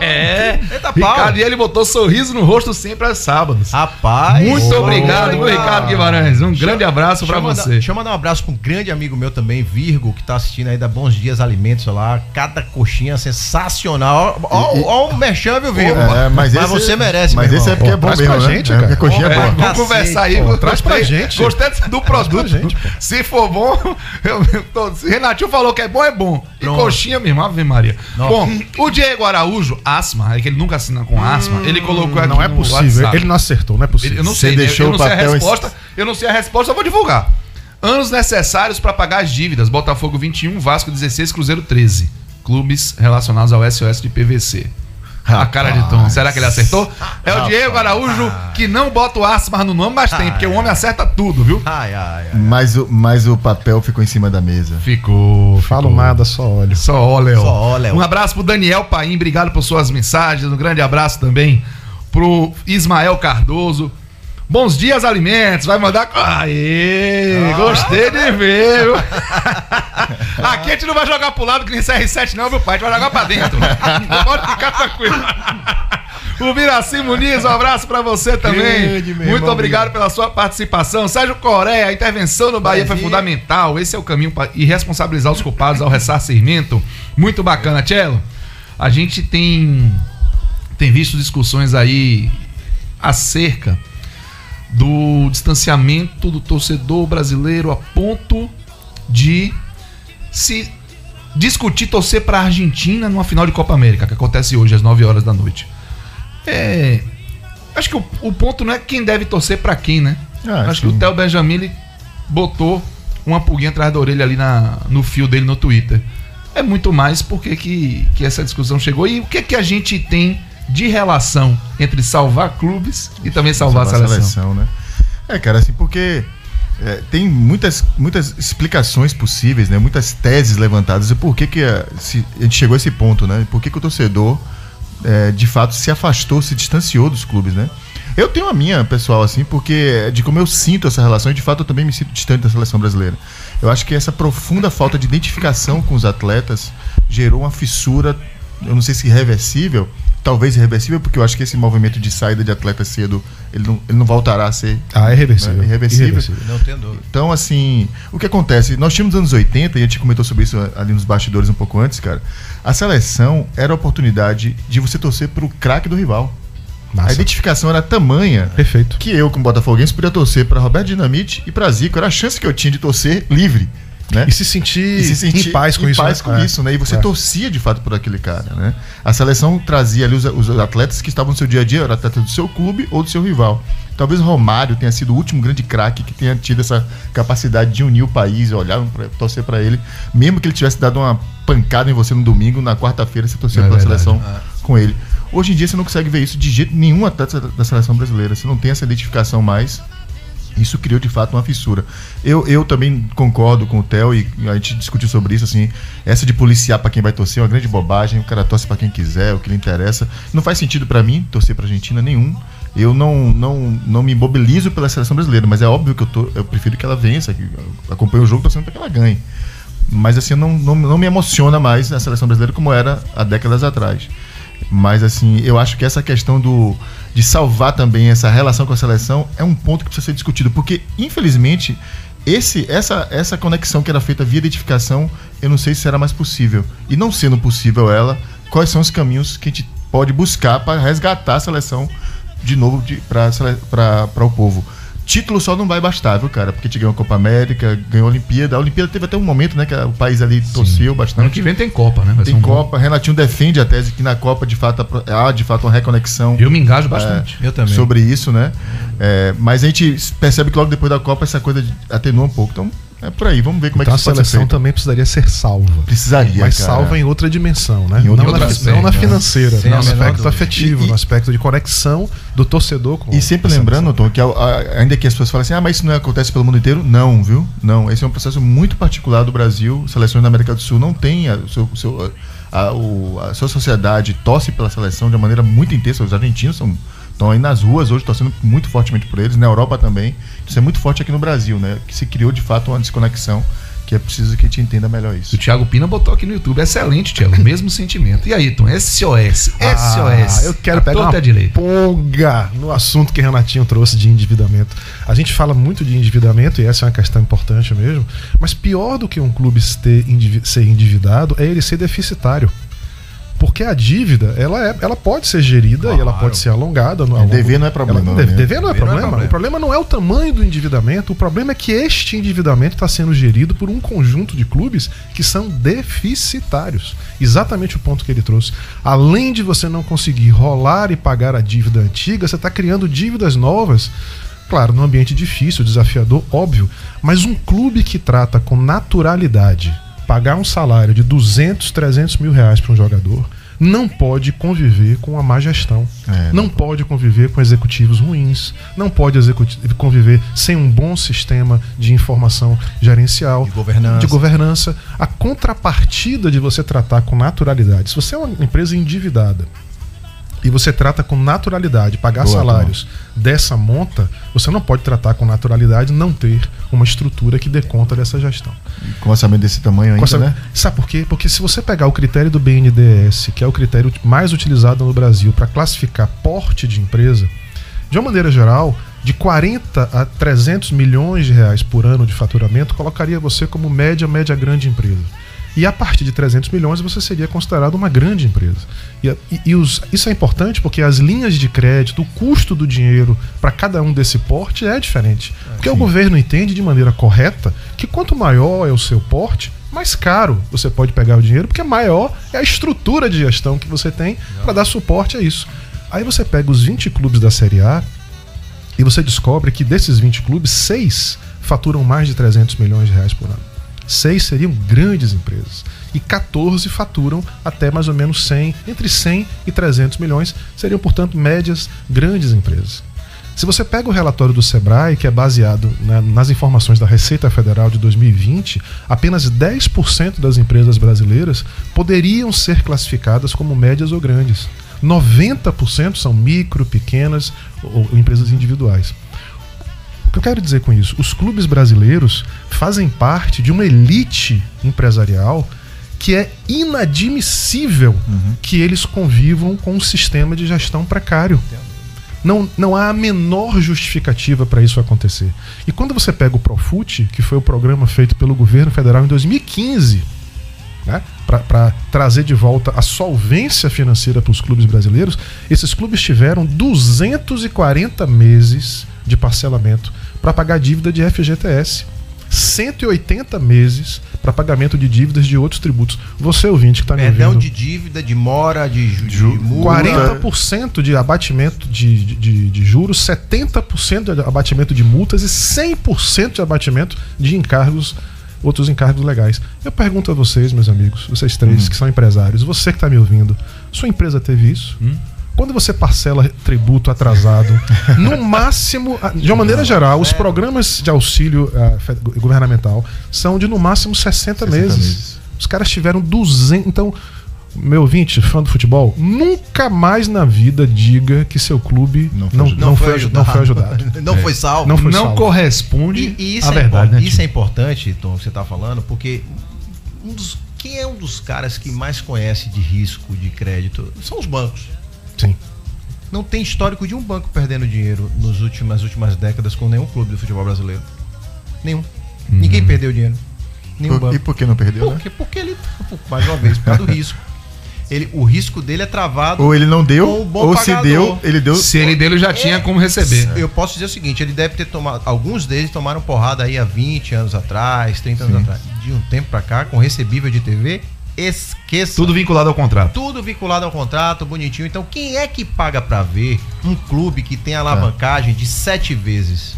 É. Eita pau. Ricardo, e ele botou sorriso no rosto sempre aos sábados. Rapaz! Muito Boa. obrigado, Ricardo Guimarães. Um grande abraço mandar- você. Deixa eu mandar um abraço pra um grande amigo meu também, Virgo, que tá assistindo aí da Bons Dias Alimentos lá. Cada coxinha sensacional. Ó, ó, ó o merchan, viu, Virgo? É, mas esse- você merece, Mas meu esse é porque é bom traz mesmo, pra né? gente, É, cara. porque a coxinha É, é boa. vamos Cacete, conversar aí. pô. Traz pra gente. Gostei do produto. gente, Se for bom, eu, [LAUGHS] eu tô- Renatinho falou que é bom, é bom. E Pronto. coxinha mesmo, Ave Maria. Nossa. Bom, o Diego Araújo, asma, é que ele nunca assina com asma, ele colocou aqui Não é no possível. WhatsApp. Ele não acertou, não é possível. Ele- eu não Você sei, né? deixou eu não o sei a resposta. Eu não sei a resposta, eu vou divulgar. Anos necessários para pagar as dívidas. Botafogo 21, Vasco 16, Cruzeiro 13. Clubes relacionados ao SOS de PVC. A cara de Tom. Será que ele acertou? É o Diego Araújo que não bota o asma no nome, mas tem, porque o homem acerta tudo, viu? Ai, ai, ai. Mas o, mas o papel ficou em cima da mesa. Ficou. Falo ficou. nada, só olho. Só ó, Léo. Só ó, Léo. Um abraço pro Daniel Paim, obrigado por suas mensagens. Um grande abraço também pro Ismael Cardoso. Bons dias, alimentos. Vai mandar. Aê! Gostei de ver, viu? [LAUGHS] Aqui a gente não vai jogar pro lado que nem CR7, não, viu, pai? A gente vai jogar pra dentro. [LAUGHS] Pode ficar tranquilo. O Miraci Muniz, um abraço pra você também. Meu Muito obrigado pela sua participação. Sérgio Coreia, a intervenção no Bahia foi fundamental. Esse é o caminho para irresponsabilizar os culpados ao ressarcimento. Muito bacana, Tchelo. A gente tem, tem visto discussões aí acerca do distanciamento do torcedor brasileiro a ponto de se discutir torcer para a Argentina numa final de Copa América, que acontece hoje às 9 horas da noite. É, acho que o, o ponto não é quem deve torcer para quem, né? Ah, acho que o sim. Theo Benjamin ele botou uma pulguinha atrás da orelha ali na, no fio dele no Twitter. É muito mais porque que, que essa discussão chegou e o que que a gente tem de relação entre salvar clubes e também salvar, a seleção. né? É, cara, assim, porque é, tem muitas, muitas explicações possíveis, né? Muitas teses levantadas. E por que, que a, se- a gente chegou a esse ponto, né? Por que, que o torcedor, é, de fato, se afastou, se distanciou dos clubes, né? Eu tenho a minha, pessoal, assim, porque de como eu sinto essa relação, e de fato eu também me sinto distante da seleção brasileira. Eu acho que essa profunda falta de identificação com os atletas gerou uma fissura, eu não sei se irreversível, talvez irreversível, porque eu acho que esse movimento de saída de atleta cedo, ele não, ele não voltará a ser Ah, é irreversível. né, irreversível. Não tem dúvida. Então, assim, o que acontece? Nós tínhamos nos anos 80, e a gente comentou sobre isso ali nos bastidores um pouco antes, cara. A seleção era a oportunidade de você torcer pro craque do rival. A Massa. identificação era tamanha Perfeito. que eu, como botafoguense, podia torcer para Roberto Dinamite e para Zico. Era a chance que eu tinha de torcer livre. Né? E se sentir, E se sentir em paz com em isso. paz né? com É. isso, né? E você É. torcia de fato por aquele cara, né? A seleção trazia ali os, os atletas que estavam no seu dia a dia, eram atletas do seu clube ou do seu rival. Talvez o Romário tenha sido o último grande craque que tenha tido essa capacidade de unir o país, olhar, pra, torcer para ele, mesmo que ele tivesse dado uma pancada em você no domingo, na quarta-feira você torcia É pela verdade. seleção com ele. Hoje em dia você não consegue ver isso de jeito nenhum atleta da seleção brasileira. Você não tem essa identificação mais Isso criou de fato uma fissura. Eu, eu também concordo com o Theo e a gente discutiu sobre isso assim. Essa de policiar para quem vai torcer é uma grande bobagem. O cara torce para quem quiser, o que lhe interessa. Não faz sentido para mim torcer para Argentina nenhum. Eu não, não, não me mobilizo pela seleção brasileira, mas é óbvio que eu, tô, eu prefiro que ela vença, que eu acompanho o jogo torcendo para que ela ganhe. Mas assim, não, não, não me emociona mais a seleção brasileira como era há décadas atrás. Mas assim, eu acho que essa questão do de salvar também essa relação com a seleção é um ponto que precisa ser discutido, porque infelizmente esse essa essa conexão que era feita via identificação, eu não sei se será mais possível. E não sendo possível ela, quais são os caminhos que a gente pode buscar para resgatar a seleção de novo para o povo. Título só não vai bastar, viu, cara? Porque a gente ganhou a Copa América, ganhou a Olimpíada. A Olimpíada teve até um momento, né, que o país ali torceu Ano bastante. que vem tem Copa, né? Vai Tem um bom- Copa, Renatinho defende a tese que na Copa de fato há de fato uma reconexão Eu me engajo bastante. Eu também. sobre isso, né? É, mas a gente percebe que logo depois da Copa essa coisa atenua um pouco. Então é por aí, vamos ver como Então é a que isso pode ser seleção também precisaria ser salva. Precisaria, Mas cara. salva em outra dimensão, né? Em outra não, na, dimensão, não na né? financeira, Sem no a menor aspecto dúvida. afetivo, E- e- no aspecto de conexão do torcedor com E sempre a lembrando, Tom, que a- a- ainda que as pessoas falem assim, ah, mas isso não acontece pelo mundo inteiro. Não, viu? Não. Esse é um processo muito particular do Brasil. Seleções da América do Sul não tem a, o seu, o seu- a, o- a sua sociedade torce pela seleção de uma maneira muito intensa. Os argentinos são estão aí nas ruas hoje torcendo muito fortemente por eles, na Europa também. Isso é muito forte aqui no Brasil, né? Que se criou de fato uma desconexão que é preciso que a gente entenda melhor isso. O Thiago Pina botou aqui no YouTube. Excelente, Thiago. [LAUGHS] Mesmo sentimento. E aí, Tom? SOS. SOS. Ah, eu quero pegar uma direita. ponga no assunto que Renatinho trouxe de endividamento. A gente fala muito de endividamento, e essa é uma questão importante mesmo, mas pior do que um clube ter ser endividado é ele ser deficitário. Porque a dívida, ela, é, ela pode ser gerida e ela Claro. pode ser alongada. No, É, longo- dever não é problema, Ela, né? deve- dever não é, Dever não é problema. problema. O problema não é o tamanho do endividamento, o problema é que este endividamento está sendo gerido por um conjunto de clubes que são deficitários. Exatamente o ponto que ele trouxe. Além de você não conseguir rolar e pagar a dívida antiga, você está criando dívidas novas. Claro, num ambiente difícil, desafiador, óbvio. Mas um clube que trata com naturalidade pagar um salário de 200, 300 mil reais para um jogador não pode conviver com a má gestão. É, não pode conviver com executivos ruins. Não pode conviver sem um bom sistema de informação gerencial, De governança. de governança. A contrapartida de você tratar com naturalidade. Se você é uma empresa endividada e você trata com naturalidade pagar Boa, salários dessa monta, você não pode tratar com naturalidade não ter uma estrutura que dê conta dessa gestão. Com orçamento desse tamanho ainda, Consta- né? Sabe por quê? Porque se você pegar o critério do BNDES, que é o critério mais utilizado no Brasil para classificar porte de empresa, de uma maneira geral, de 40 a 300 milhões de reais por ano de faturamento colocaria você como média, média grande empresa. E a partir de 300 milhões você seria considerado uma grande empresa. E, e- e os- isso é importante porque as linhas de crédito, o custo do dinheiro para cada um desse porte é diferente. Porque o governo entende de maneira correta que quanto maior é o seu porte, mais caro você pode pegar o dinheiro, porque maior é a estrutura de gestão que você tem para dar suporte a isso. Aí você pega os 20 clubes da Série A e você descobre que desses 20 clubes, seis faturam mais de 300 milhões de reais por ano. Seis seriam grandes empresas. E 14 faturam até mais ou menos 100, entre 100 e 300 milhões, seriam, portanto, médias grandes empresas. Se você pega o relatório do Sebrae, que é baseado na- nas informações da Receita Federal de 2020, apenas 10% das empresas brasileiras poderiam ser classificadas como médias ou grandes. 90% são micro, pequenas ou empresas individuais. Que eu quero dizer com isso? Os clubes brasileiros fazem parte de uma elite empresarial que é inadmissível que eles convivam com um sistema de gestão precário. Não, não há a menor justificativa para isso acontecer. E quando você pega o Profut, que foi o programa feito pelo governo federal em 2015, né, para trazer de volta a solvência financeira para os clubes brasileiros, esses clubes tiveram 240 meses de parcelamento para pagar dívida de FGTS. 180 meses para pagamento de dívidas de outros tributos. Você ouvinte que está me Perdão ouvindo. de dívida, de mora, de, ju- de multa. 40% de abatimento de, de- de, juros, 70% de abatimento de multas e 100% de abatimento de encargos, outros encargos legais. Eu pergunto a vocês, meus amigos, vocês três que são empresários, você que está me ouvindo, sua empresa teve isso? Quando você parcela tributo atrasado, no [LAUGHS] máximo, de uma maneira geral, os programas de auxílio fe- governamental são de no máximo 60, meses. meses. Os caras tiveram 200. Então, meu ouvinte, fã do futebol, nunca mais na vida diga que seu clube não, Não foi não, foi, aju- não foi ajudado. [LAUGHS] não foi salvo. Não foi não salvo. corresponde E, e isso, à é, verdade, né? isso é importante, Tom, que você tá falando, porque um dos, quem é um dos caras que mais conhece de risco de crédito são os bancos. Sim. Não tem histórico de um banco perdendo dinheiro nos últimos, nas últimas décadas com nenhum clube do futebol brasileiro. Nenhum. Ninguém perdeu dinheiro. Nenhum Por- banco. e por que não perdeu, Por né? Porque ele, mais uma vez, por causa do risco. Ele, o risco dele é travado. Ou ele não deu, com o bom ou se pagador. deu, ele deu. Se ele dele já tinha como receber. Eu posso dizer o seguinte, ele deve ter tomado. Alguns deles tomaram porrada aí há 20 anos atrás, 30 anos atrás. De um tempo pra cá, com recebível de TV, esqueça. Tudo vinculado ao contrato. Tudo vinculado ao contrato, bonitinho. Então, quem é que paga pra ver um clube que tem alavancagem de sete vezes?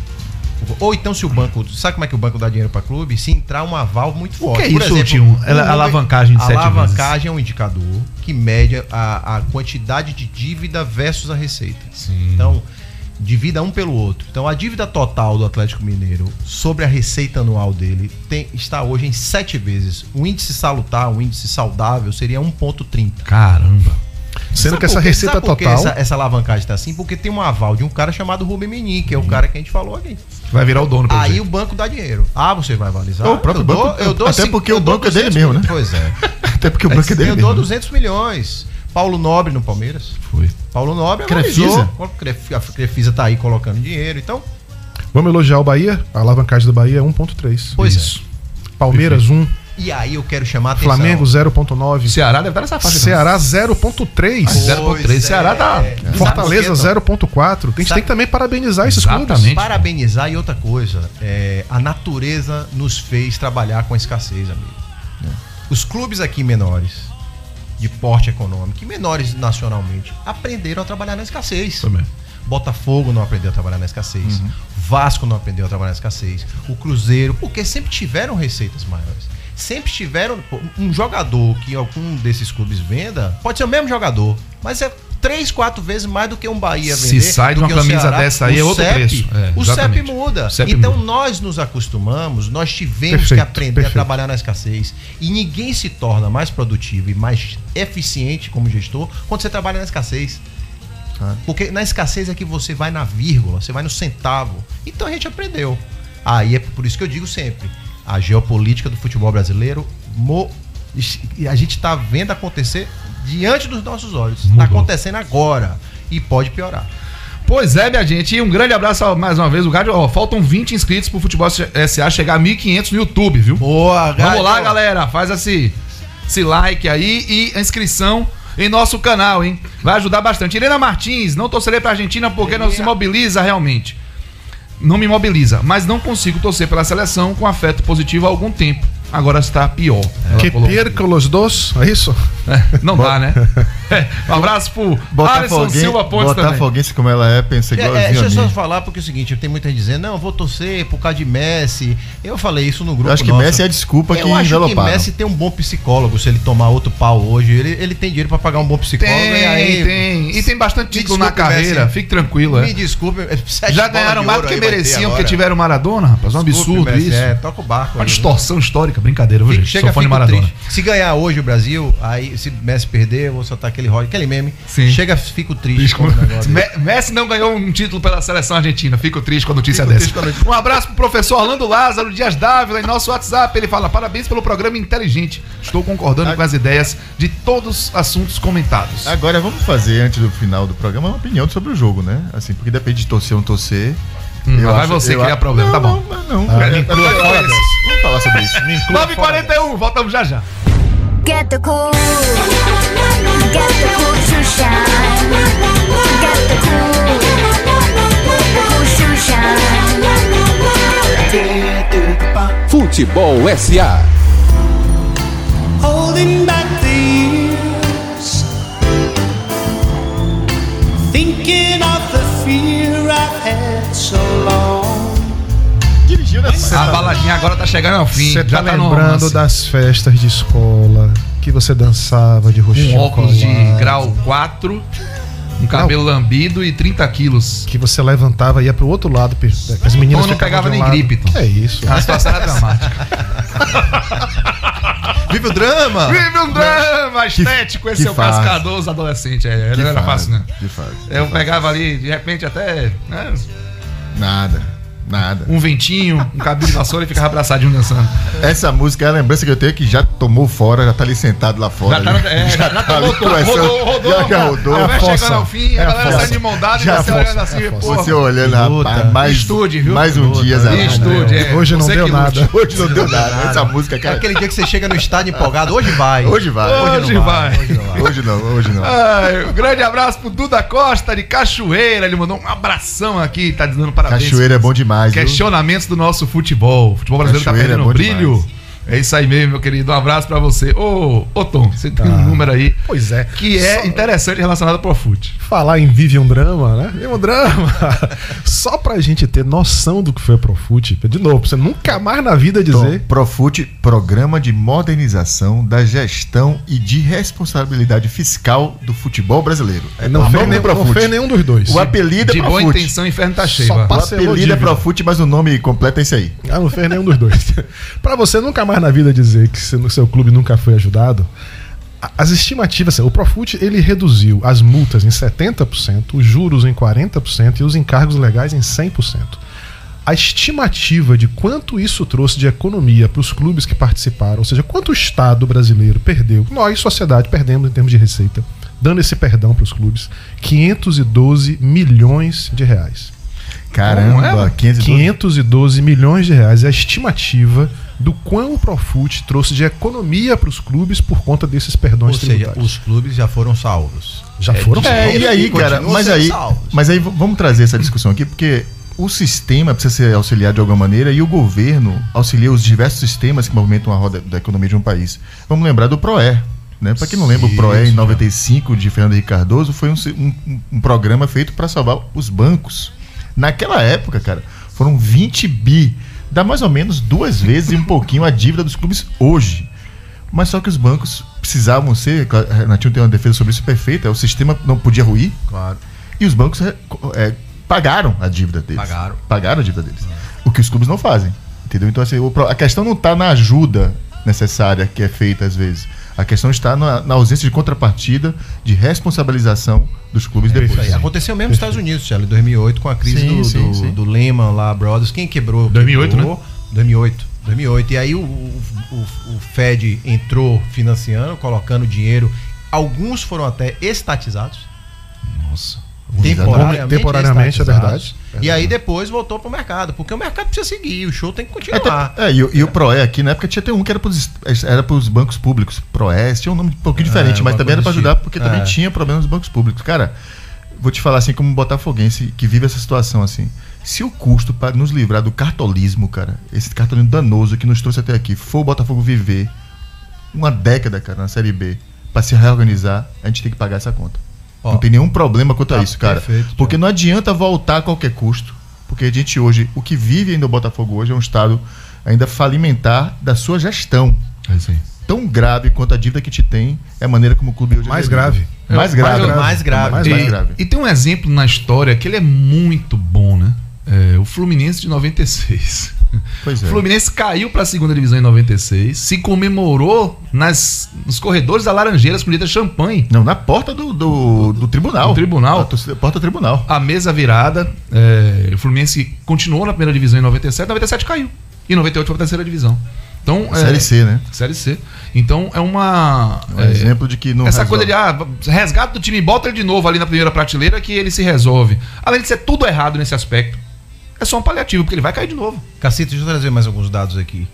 Ou então, se o banco. Sabe como é que o banco dá dinheiro pra clube? Se entrar um aval muito forte. que é Por isso, exemplo, Tio? Um- alavancagem de sete Alavancagem é um indicador que mede a, a quantidade de dívida versus a receita. Então, divida um pelo outro. Então, a dívida total do Atlético Mineiro sobre a receita anual dele tem- está hoje em sete vezes. O índice salutar, o índice saudável, seria 1,30. Caramba. Sendo Sabe que essa receita Sabe total. Essa, essa alavancagem está assim? Porque tem um aval de um cara chamado Rubem Menin, que é o cara que a gente falou aqui. Vai virar o dono, Aí jeito. o banco dá dinheiro. Ah, você vai avalizar? Ou o próprio eu dou, banco- eu dou até cinco- porque eu o dou banco é dele 200 mesmo, né? Pois é. [LAUGHS] Até porque o banco é dele eu dou mesmo. 200 milhões. Paulo Nobre no Palmeiras. Foi. Paulo Nobre Crefisa? A Cref- A Crefisa tá aí colocando dinheiro. Então, Vamos elogiar o Bahia? A alavancagem do Bahia é 1,3. pois Isso. Palmeiras 1, E aí eu quero chamar a atenção. Flamengo 0,9, Ceará deve estar nessa faixa. Ceará 0,3. Pois 0,3. Ceará tá- é. Fortaleza Sabe por quê, 0,4. Que a gente Sabe- tem que também parabenizar esses Exatamente. clubes. Parabenizar e outra coisa, é, a natureza nos fez trabalhar com a escassez, amigo. Os clubes aqui menores, de porte econômico, e menores nacionalmente, aprenderam a trabalhar na escassez. Também. Botafogo não aprendeu a trabalhar na escassez. Vasco não aprendeu a trabalhar na escassez. O Cruzeiro, porque sempre tiveram receitas maiores. Sempre tiveram. Um jogador que algum desses clubes venda, pode ser o mesmo jogador, mas é três, quatro vezes mais do que um Bahia Se vender. sai de uma um camisa Ceará. dessa aí, é outro CEP, preço. É, o CEP muda. O CEP então muda. nós nos acostumamos, nós tivemos Perfeito, que aprender perfeito. a trabalhar na escassez. E ninguém se torna mais produtivo e mais eficiente como gestor quando você trabalha na escassez. Porque na escassez é que você vai na vírgula, você vai no centavo. Então a gente aprendeu. Aí é por isso que eu digo sempre: a geopolítica do futebol brasileiro, e a gente está vendo acontecer diante dos nossos olhos. Está acontecendo agora. E pode piorar. Pois é, minha gente. E um grande abraço mais uma vez. O Gádio, ó, faltam 20 inscritos pro Futebol SA chegar a 1.500 no YouTube, viu? Boa, Vamos lá, galera. Faz esse, esse like aí e a inscrição em nosso canal, hein? Vai ajudar bastante. Irena Martins, não torcerei pra Argentina porque não se mobiliza realmente. Não me mobiliza, mas não consigo torcer pela seleção com afeto positivo há algum tempo. Agora está pior. Ela Que colocou. perca os dois, é isso? É, não dá, né? [LAUGHS] É, um abraço pro Alisson Botafoguense, Silva Pontes também. Botafoguense, como ela é, pensa É, igualzinho é, deixa eu só falar, porque é o seguinte, tem muita gente dizendo, não, eu vou torcer por causa de Messi. Eu falei isso no grupo Eu acho que nosso. Messi é a desculpa que Eu acho que. Messi tem um bom psicólogo, se ele tomar outro pau hoje, ele, ele tem dinheiro pra pagar um bom psicólogo. Tem, e aí, tem. E tem bastante título na carreira. Messi. Fique tranquilo, Me é. desculpe, é, Já ganharam mais do que mereciam, porque tiveram Maradona, rapaz. Um Desculpe, absurdo Messi, isso. É, toca o barco. Uma né? distorção histórica, brincadeira, viu, gente? Chega, Sou fã de Maradona. triste. Se ganhar hoje o Brasil, aí se Messi perder, eu vou soltar aquele rod, aquele meme. Sim. Chega, fico triste com o negócio. [LAUGHS] Me- Messi não ganhou um título pela seleção argentina. Fico triste com a notícia Fico dessa. a Um abraço pro professor Orlando Lázaro Dias Dávila em nosso WhatsApp. Ele fala: parabéns pelo programa inteligente. Estou concordando com as ideias de todos os assuntos comentados. Agora vamos fazer, antes do final do programa, uma opinião sobre o jogo, né? Assim, porque depende de torcer ou não torcer. Hum, vai você criar problema, tá bom. Não, não. Ah, É, me inclua fora dessa. Vamos falar sobre isso. 9h41, voltamos já já. Get the cool. Get the cool to shine. Get the cool. The cool to shine. Futebol SA. Holding back the A baladinha agora tá chegando ao fim. Você tá tá lembrando das festas de escola que você dançava de roxinho. com óculos de grau 4. Um cabelo lambido e 30 quilos. Que você levantava e ia pro outro lado. As meninas Tom não pegava de um nem lado. gripe, Tom. É isso. A situação era dramática. [LAUGHS] Vive o drama! Vive um drama estético, esse que é o cascador adolescente. É, Que não era fácil, né? que fase. Eu pegava ali, de repente, até né, Nada. Nada. um ventinho, um cabelo de vassoura e ficava abraçadinho dançando. Essa música é a lembrança que eu tenho que já tomou fora, já tá ali sentado lá fora. Já tá, ali. no- é, [LAUGHS] já, já tá tudo. conversando. Rodou, rodou. Já, já rodou. A É a chegando ao fim, É a a galera saindo de mão dada e Já você olhando assim, é pô. Você olhando, rapaz, mais, Estude, viu? mais um dia, Zé. Estude, é. Hoje não deu nada. [LAUGHS] Hoje não deu nada. Essa música, É cara. aquele dia que você chega no estádio empolgado, hoje vai. Hoje vai. Hoje não vai. Hoje não. Hoje não, um grande abraço pro Duda Costa de Cachoeira. Ele mandou um abração aqui, tá dando parabéns. Cachoeira é bom demais, viu? Questionamentos do nosso futebol. O futebol brasileiro Cachoeira tá é perdendo bom brilho. demais. É isso aí mesmo, meu querido. Um abraço pra você. Ô, ô Tom, você tem um número aí Pois é. que é Só- interessante relacionado ao Profute. Falar em Vive um Drama, né? Vive um Drama. [LAUGHS] Só pra gente ter noção do que foi a Profute. De novo, pra você nunca mais na vida dizer. Tom, Profute, Programa de Modernização da Gestão e de Responsabilidade Fiscal do Futebol Brasileiro. É não, o fez, nem, do não Profute. fez nenhum dos dois. O apelido De é boa Profute. intenção, o inferno tá cheio. O apelido é. Profute, mas o nome completo é esse aí. Ah, não fez nenhum dos dois. [LAUGHS] Pra você nunca mais na vida dizer que no seu clube nunca foi ajudado, as estimativas, assim, o Profut ele reduziu as multas em 70%, os juros em 40% e os encargos legais em 100%. A estimativa de quanto isso trouxe de economia para os clubes que participaram, ou seja, quanto o Estado brasileiro perdeu, nós, sociedade, perdemos em termos de receita, dando esse perdão para os clubes, 512 milhões de reais. É, Caramba, mano? 512. 512 milhões de reais é a estimativa do quão o Profut trouxe de economia para os clubes por conta desses Ou perdões seja, tributários. os clubes já foram salvos. Já foram É, e aí, cara, mas aí, salvos. mas aí vamos trazer essa discussão aqui, porque o sistema precisa ser auxiliado de alguma maneira e o governo auxilia os diversos sistemas que movimentam a roda da economia de um país. Vamos lembrar do PROE. Né? Para quem não lembra, o PROE em Isso, 95 de Fernando Henrique Cardoso foi um, um- um- um programa feito para salvar os bancos. Naquela época, cara, foram 20 bi. Dá mais ou menos duas vezes e um pouquinho a dívida dos clubes hoje. Mas só que os bancos precisavam ser, a Renatinho tem uma defesa sobre isso perfeita, o sistema não podia ruir, Claro. e os bancos é, pagaram a dívida deles. Pagaram. Pagaram a dívida deles. O que os clubes não fazem. Entendeu? Então, assim, a questão não está na ajuda necessária que é feita às vezes. A questão está na, na ausência de contrapartida, de responsabilização dos clubes Isso depois. aí. Aconteceu mesmo nos Estados Unidos, Charlie, em 2008, com a crise Sim, do, sim, do, sim. do Lehman lá, Brothers. Quem quebrou? 2008, quebrou. 2008. 2008. E aí o, o, o- o Fed entrou financiando, colocando dinheiro. Alguns foram até estatizados. Nossa. Temporariamente, Temporariamente, é estatizados. verdade. E aí depois voltou pro mercado. Porque o mercado precisa seguir, o show tem que É, continuar. tem- é, e, o- e o PROE aqui na época tinha até um que era para era os bancos públicos. PROES, tinha um nome um pouquinho diferente, É, mas também era para ajudar, tipo. porque É. também tinha problemas nos bancos públicos. Cara, vou te falar assim, como um botafoguense que vive essa situação assim. Se o custo para nos livrar do cartolismo, cara, esse cartolismo danoso que nos trouxe até aqui, for o Botafogo viver uma década, cara, na Série B, para se reorganizar, a gente tem que pagar essa conta. Ó, não tem nenhum problema quanto a tá isso, cara. perfeito, porque Thiago. não adianta voltar a qualquer custo. Porque a gente hoje, o que vive ainda o Botafogo hoje é um estado ainda falimentar da sua gestão. É isso aí. Tão grave quanto a dívida que te tem é a maneira como o clube hoje é Mais gerido. grave. Mais É, grave. mais- mais grave. Mais, e, mais grave. e tem um exemplo na história que ele é muito bom, né? É, o Fluminense de 96. Pois é. O Fluminense caiu para a segunda divisão em 96, se comemorou nas, nos corredores da Laranjeiras com de champanhe. Não, na porta do, do, do tribunal. Do tribunal. Porta do tribunal. A mesa virada, é, o Fluminense continuou na primeira divisão em 97, 97 caiu. E 98 foi para a terceira divisão. Então, é, Série C, né? Série C. Então é uma. Um é, exemplo de que não essa resolve. coisa de ah, resgata do time e bota ele de novo ali na primeira prateleira que ele se resolve. Além de ser tudo errado nesse aspecto, é só um paliativo, porque ele vai cair de novo. Cacito, deixa eu trazer mais alguns dados aqui.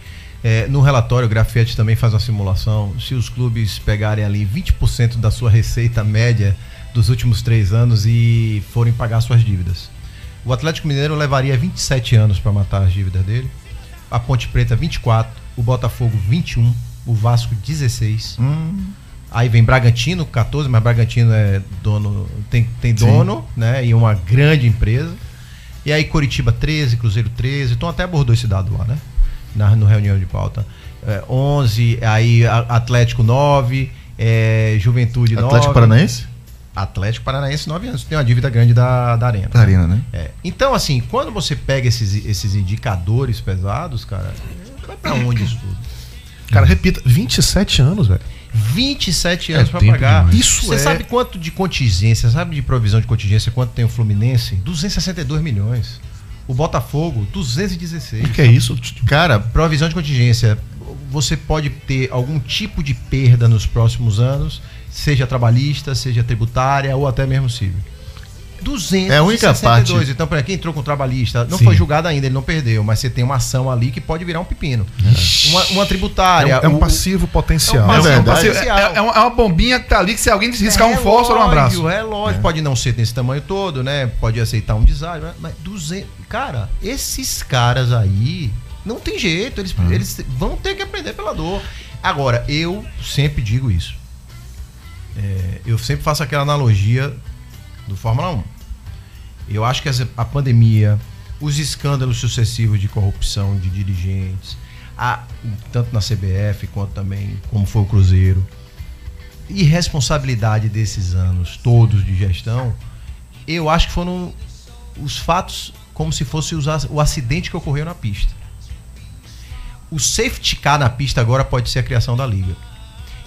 É, no relatório, o Grafete também faz uma simulação. Se os clubes pegarem ali 20% da sua receita média dos últimos três anos e forem pagar suas dívidas. O Atlético Mineiro levaria 27 anos para matar as dívidas dele. A Ponte Preta, 24. O Botafogo, 21. O Vasco, 16. Hum, Aí vem Bragantino, 14, mas Bragantino é dono, tem, tem Sim. dono, né? E uma grande empresa. E aí Coritiba 13, Cruzeiro 13, então até abordou esse dado lá, né? Na no reunião de pauta. É, 11, aí Atlético 9, é, Juventude 9. Atlético Paranaense? Atlético Paranaense, nove anos. Tem uma dívida grande da, da Arena. Da Arena, né? É. Então, assim, quando você pega esses, esses indicadores pesados, cara, vai pra onde isso tudo? Cara, repita, 27 anos, velho. 27 anos É pra tempo pagar. demais. Isso Você é- sabe quanto de contingência, sabe de provisão de contingência, quanto tem o Fluminense? 262 milhões. O Botafogo, 216. O que é isso? Cara, Provisão de contingência. Você pode ter algum tipo de perda nos próximos anos, seja trabalhista, seja tributária ou até mesmo civil. 262. É a única parte- Então, para quem entrou com trabalhista, não Sim. foi julgado ainda, ele não perdeu, mas você tem uma ação ali que pode virar um pepino. Uma, uma É tributária. um, é um o- passivo potencial. É um É é, é uma, é uma bombinha que tá ali que se alguém riscar um fósforo, um abraço. lógico, É lógico, pode não ser desse tamanho todo, né? Pode aceitar um design, mas 200, cara, esses caras aí não tem jeito, eles, Uhum. eles vão ter que aprender pela dor. Agora, eu sempre digo isso. É, eu sempre faço aquela analogia do Fórmula 1. Eu acho que a pandemia, os escândalos sucessivos de corrupção de dirigentes, a- tanto na CBF quanto também como foi o Cruzeiro, irresponsabilidade desses anos todos de gestão, eu acho que foram os fatos como se fosse o acidente que ocorreu na pista. O safety car na pista agora pode ser a criação da liga.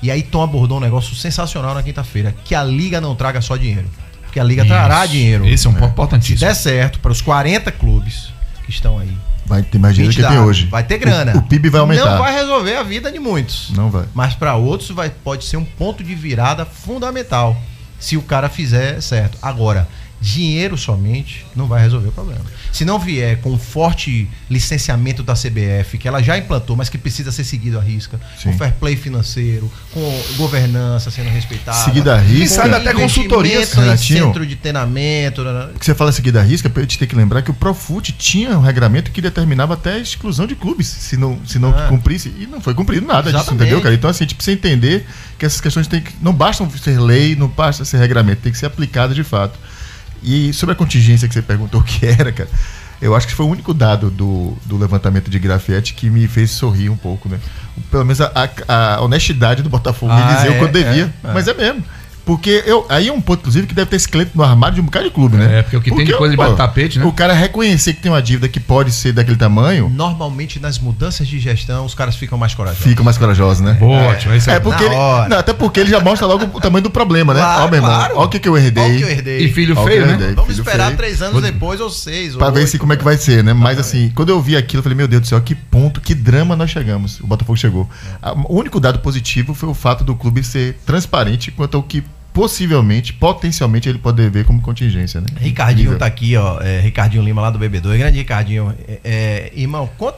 E aí Tom abordou um negócio sensacional na quinta-feira, que a liga não traga só dinheiro, porque a liga trará Isso. dinheiro. Esse é um ponto Se importantíssimo. der certo para os 40 clubes que estão aí, vai ter mais dinheiro 20 que tem hoje. vai ter grana. O, o PIB vai aumentar. Não vai resolver a vida de muitos. Não vai. Mas para outros vai, pode ser um ponto de virada fundamental se o cara fizer certo. Agora, dinheiro somente não vai resolver o problema. Se não vier com um forte licenciamento da CBF, que ela já implantou, mas que precisa ser seguido à risca, Sim. com fair play financeiro, com governança sendo respeitada. Seguido à risca. Sabe até Renatinho. centro de treinamento. né? que você fala seguida à risca, a gente tem que lembrar que o Profut tinha um regramento que determinava até a exclusão de clubes, se não, se não Ah. cumprisse. E não foi cumprido nada disso, Exatamente. entendeu, cara? Então, assim, a gente precisa entender que essas questões têm que, não bastam ser lei, não basta ser regramento, tem que ser aplicada de fato. E sobre a contingência que você perguntou [LAUGHS] o que era, cara, eu acho que foi o único dado do, do levantamento de grafete que me fez sorrir um pouco, né? Pelo menos a, a- a honestidade do Botafogo Ah, em dizer é, o quanto devia. é, é. Mas é mesmo. Porque eu, aí é um ponto, inclusive, que deve ter esqueleto no armário de um bocado de clube, né? É, porque o que tem de coisa debaixo do tapete, né? O cara reconhecer que tem uma dívida que pode ser daquele tamanho, Normalmente, nas mudanças de gestão, os caras ficam mais corajosos. fica mais corajoso, né? Boa, ótimo. Esse é, É porque ele, não, até porque ele já mostra logo o tamanho do problema, né? Claro, Ó, meu irmão, claro. ó o que, que eu herdei. Olha o que eu herdei. E filho Ó, feio, né? ideia. Vamos esperar feio. três anos depois ou seis. ou Pra ver oito. se como é que vai ser, né? Mas assim, quando eu vi aquilo, eu falei, meu Deus do céu, que ponto, que drama nós chegamos. O Botafogo chegou. A- O único dado positivo foi o fato do clube ser transparente quanto ao que possivelmente, potencialmente, ele pode ver como contingência, né? Ricardinho Nível. tá aqui, ó. é, Ricardinho Lima lá do BB2. Grande Ricardinho. É, é, irmão, con-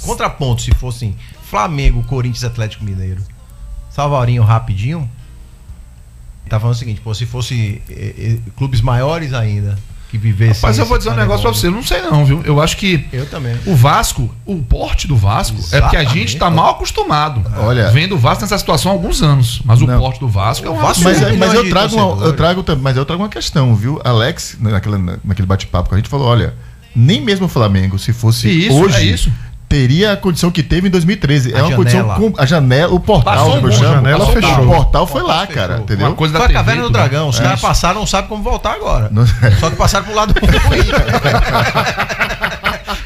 contraponto se fossem Flamengo, Corinthians, Atlético Mineiro. Salvarinho rapidinho. Tá falando o seguinte, pô, se fosse é, é, clubes maiores ainda que vivessem. Mas eu vou dizer um negócio pra pandemônio. você, eu não sei não, viu? Eu acho que Eu também. o Vasco, o porte do Vasco, é porque a gente tá mal acostumado. Olha- Vendo o Vasco nessa situação há alguns anos. Mas o Não. porte do Vasco é um Vasco-. Mas, é- mas eu trago, uma, eu trago, mas eu trago uma questão, viu? Alex, naquela, naquele bate-papo que a gente falou, olha, nem mesmo o Flamengo, se fosse Isso, hoje, é isso. Teria a condição que teve em 2013. é A uma janela. condição com a janela, o portal, um chamo, monte, janela passou- fechou. O portal foi lá, fechou. cara, entendeu? Uma coisa Foi da a TV, caverna do tudo. dragão. Os É. caras passaram, não sabem como voltar agora. Não- Só que passaram pro lado ruim. [LAUGHS]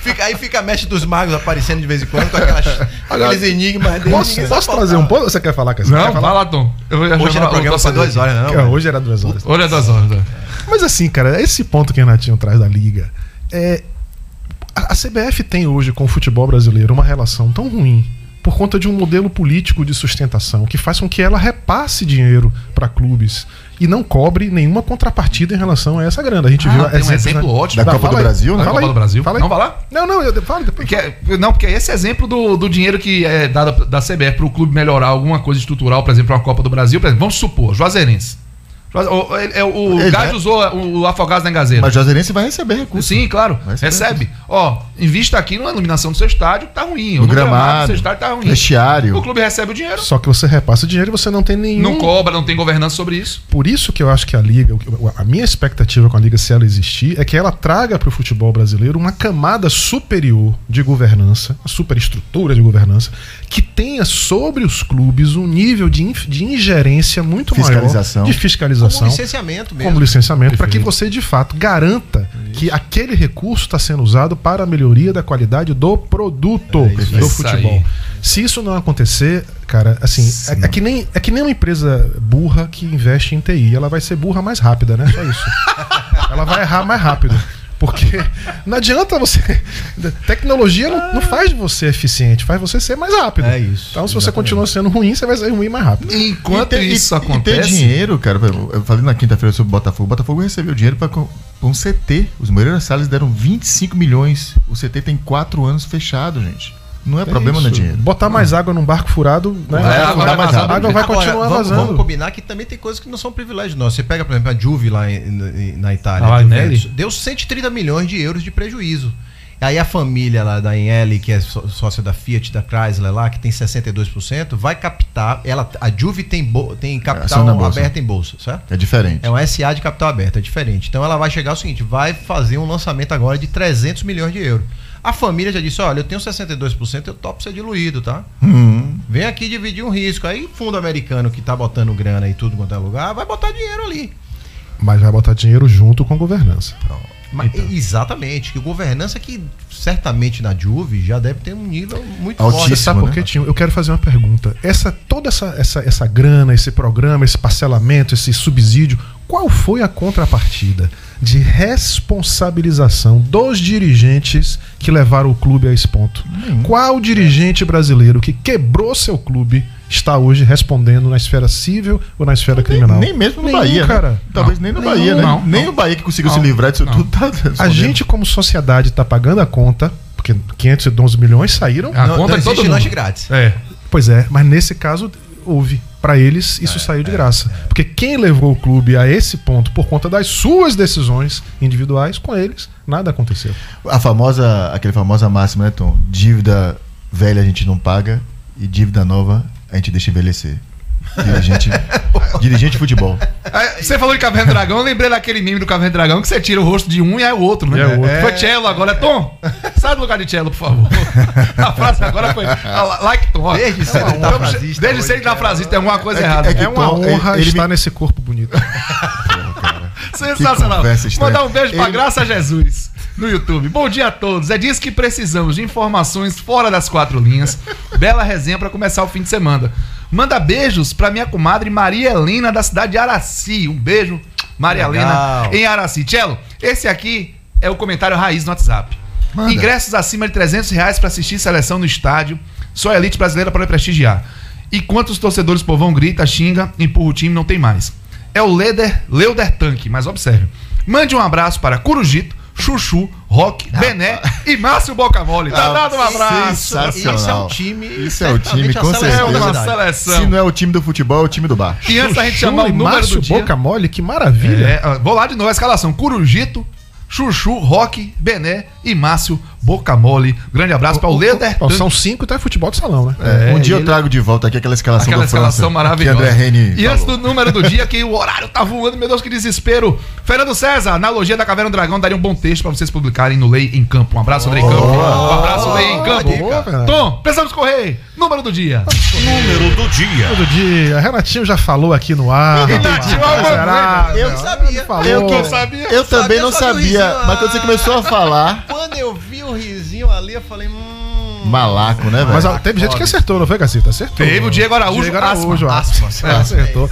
fica, aí fica a mestre dos magos aparecendo de vez em quando com aquelas, aqueles enigmas dele. Posso, posso trazer um voltar. ponto? Você quer falar, Cassio? Não, Quer vai falar? lá, Tom. Eu vou Hoje era programa pra duas horas, não? Que Hoje era duas horas. Olha das horas. né? Mas assim, cara, esse ponto que o Renatinho traz da liga é. A a CBF tem hoje com o futebol brasileiro uma relação tão ruim por conta de um modelo político de sustentação que faz com que ela repasse dinheiro para clubes e não cobre nenhuma contrapartida em relação a essa grana. A gente Ah, viu tem um exemplos, exemplo né? ótimo. Da Copa do. Brasil, né? Da Fala Copa aí, do Brasil. fala aí. Não vai lá? Não, não, eu falo depois. Porque, é- não, porque esse exemplo do, do dinheiro que é dado da CBF para o clube melhorar alguma coisa estrutural, por exemplo, uma Copa do Brasil, por exemplo, vamos supor, Juazeirense. O, ele- é, o Ele Gade vai- usou o, o Afogados na Engazeira. Mas o Juazeirense vai receber recurso. Sim, claro. Recebe. Ó, invista aqui na iluminação do seu estádio, tá ruim. No Ou gramado, do seu estádio tá ruim. vestiário. O clube recebe o dinheiro. Só que você repassa o dinheiro e você não tem nenhum. Não cobra, não tem governança sobre isso. Por isso que eu acho que a Liga, a minha expectativa com a Liga, se ela existir, é que ela traga para o futebol brasileiro uma camada superior de governança, uma superestrutura de governança, que tenha sobre os clubes um nível de, de ingerência muito Fiscalização. maior de fiscalização responsabilização. Como licenciamento mesmo. como licenciamento, para que você de fato garanta que aquele recurso está sendo usado para a melhoria da qualidade do produto do isso futebol. aí. Se isso não acontecer, cara, assim, é, é que nem, é que nem uma empresa burra que investe em TI. Ela vai ser burra mais rápida, né? Só isso. [LAUGHS] ela vai errar mais rápido. Porque [LAUGHS] não adianta você. Tecnologia não, não faz de você eficiente, faz você ser mais rápido. É isso, Então, se você exatamente. continua sendo ruim, você vai ser ruim mais rápido. Enquanto E ter- isso e, acontece. E ter dinheiro, cara. Eu falei na quinta-feira sobre o Botafogo. O Botafogo recebeu dinheiro para um CT. Os Moreira Salles deram 25 milhões. O CT tem 4 anos fechado, gente. Não é, problema isso. no dinheiro. Botar mais água num barco furado, né? É, a água a água vai continuar vamos, vazando. vamos combinar que também tem coisas que não são privilégios nossos. Você pega, por exemplo, a Juve lá em- na Itália. A a Agnelli? Juventus, deu 130 milhões de euros de prejuízo. Aí a família lá da Agnelli, que é só- sócia da Fiat, da Chrysler lá, que tem 62%, vai captar. Ela, a Juve tem, bo- tem Ação capital bolsa. aberto em bolsa, certo? É diferente. É um SA de capital aberto, é diferente. Então ela vai chegar ao seguinte, vai fazer um lançamento agora de 300 milhões de euros. A família já disse, olha, eu tenho 62%, eu topo ser diluído, tá? Hum. Vem aqui dividir um risco. Aí fundo americano que tá botando grana e tudo quanto é lugar, vai botar dinheiro ali. Mas vai botar dinheiro junto com governança. Mas, Exatamente, que governança que certamente na Juve já deve ter um nível muito Altíssimo. forte. Você sabe por né? Tinho? Eu quero fazer uma pergunta. Essa, toda essa, essa, essa grana, esse programa, esse parcelamento, esse subsídio, qual foi a contrapartida de responsabilização dos dirigentes que levaram o clube a esse ponto? Qual dirigente brasileiro que quebrou seu clube está hoje respondendo na esfera civil ou na esfera criminal? Nem mesmo no Nenhum, Bahia, cara. né? Talvez nem no Nenhum, Bahia, né? não, nem não. o Bahia que conseguiu Não, se livrar disso não. tudo tá A gente, como sociedade, está pagando a conta, porque 512 milhões saíram. A Não, conta não de todo mundo. lanche grátis. É. Pois é, mas nesse caso houve. Pra eles, isso saiu de graça. Porque quem levou o clube a esse ponto por conta das suas decisões individuais, com eles, nada aconteceu. A famosa, aquele famosa máxima, né, Tom? Dívida velha a gente não paga e dívida nova a gente deixa envelhecer. Dirigente, [LAUGHS] dirigente de futebol. É, Você falou de Caverna do Dragão, eu lembrei daquele meme do Caverna do Dragão que você tira o rosto de um e é o outro, né? É o outro. Foi Cello agora. Tom, sai do lugar de Cello, por favor. [LAUGHS] A frase agora foi ah, like Tom. Desde ele tá frasista Desde cedo ele tá frasista, tem alguma coisa É que- errada. é que É uma Tom, honra ele estar me- nesse corpo bonito. Sensacional. conversa estranha. Mandar um beijo pra Ele- Graça Jesus no YouTube. Bom dia a todos. É disso que precisamos de informações fora das quatro linhas. [LAUGHS] Bela resenha pra começar o fim de semana. Manda beijos pra minha comadre Maria Helena da cidade de Araci. Um beijo, Maria Legal. Helena, em Araci. Tchelo, esse aqui é o comentário raiz no WhatsApp. Manda. Ingressos acima de 300 reais pra assistir seleção no estádio. Só a elite brasileira para prestigiar. E quantos torcedores povão grita, xinga, empurra o time, não tem mais. É o Leder, Leuder Tanque, mas observe. Mande um abraço para Curujito, Chuchu, Rock, Bené e Márcio Bocamole. Tá Ah, dado um abraço. Esse é um time. Isso é o time, com É certeza. da uma seleção. Se não é o time do futebol, é o time do bar. E antes da gente chamar o número Márcio do dia... Boca Mole, que maravilha. É, vou lá de novo a escalação. Curujito, Chuchu, Rock, Bené e Márcio Bocamole. Grande abraço para o Leder são cinco, então é futebol de salão, né? É, um dia ele- eu trago de volta aqui aquela escalação Aquela do França, escalação maravilhosa. Que André Reni e antes do número do dia, que o horário tá voando, meu Deus, que desespero. Fernando César, analogia da Caverna do Dragão, daria um bom texto pra vocês publicarem no Lei em Campo. Um abraço, Andrei Campo. Um abraço, Lei em Campo. Boa. Tom, precisamos correr. Número do dia. Número do dia. Todo dia. Renatinho já falou aqui no ar. Renatinho, eu não sabia. Eu, Não sabia. eu também Sabia não do sabia, mas quando você começou a falar, Quando eu vi o risinho ali, eu falei, hum. Malaco, né, velho? Mas ó, teve gente que acertou, não foi, Gacita? Acertou. Teve o Diego Araújo, Diego Araújo, asma. É, acertou.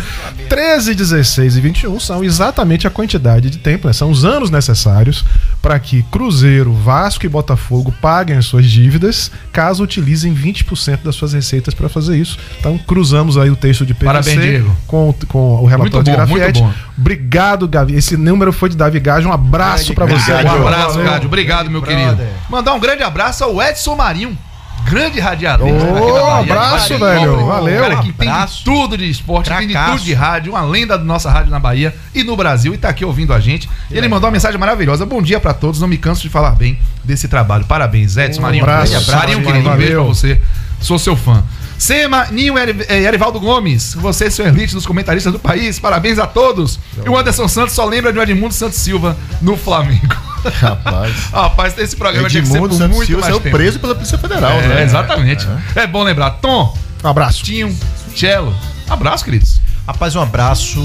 13, 16 e 21 são exatamente a quantidade de tempo, né? São os anos necessários para que Cruzeiro, Vasco e Botafogo paguem as suas dívidas, caso utilizem 20% das suas receitas para fazer isso. Então, cruzamos aí o texto de PVC Parabéns, Diego. com, com o relatório Muito de bom, Grafietti. muito bom. Obrigado, Gavi. Esse número foi de Davi Gage. Um abraço para você. Um abraço. Cádio. Obrigado, meu Brother. querido. Mandar um grande abraço ao Edson Marinho. Grande radialista da Bahia. abraço, Marinho, velho. um Valeu. cara que entende Abraço. tudo de esporte, entende Fracasso. tudo de rádio, uma lenda da nossa rádio na Bahia e no Brasil e tá aqui ouvindo a gente. E ele mandou uma mensagem maravilhosa. Bom dia pra todos, não me canso de falar bem desse trabalho. Parabéns, Edson Marinho. abraço, Grande Marinho, querido, um beijo pra você. Sou seu fã. Sema, Ninho Eri- eh, Erivaldo Gomes, você seu elite dos comentaristas do país, parabéns a todos. E o Anderson Santos só lembra de um Edmundo Santos Silva no Flamengo. Rapaz. [LAUGHS] Rapaz, esse programa tinha que ser Edmundo por Santos muito Silva mais saiu tempo. preso pela Polícia Federal, É, né? exatamente. É. bom lembrar. Tom, Um abraço. Tinho, Cello. Abraço, queridos. Rapaz, um abraço.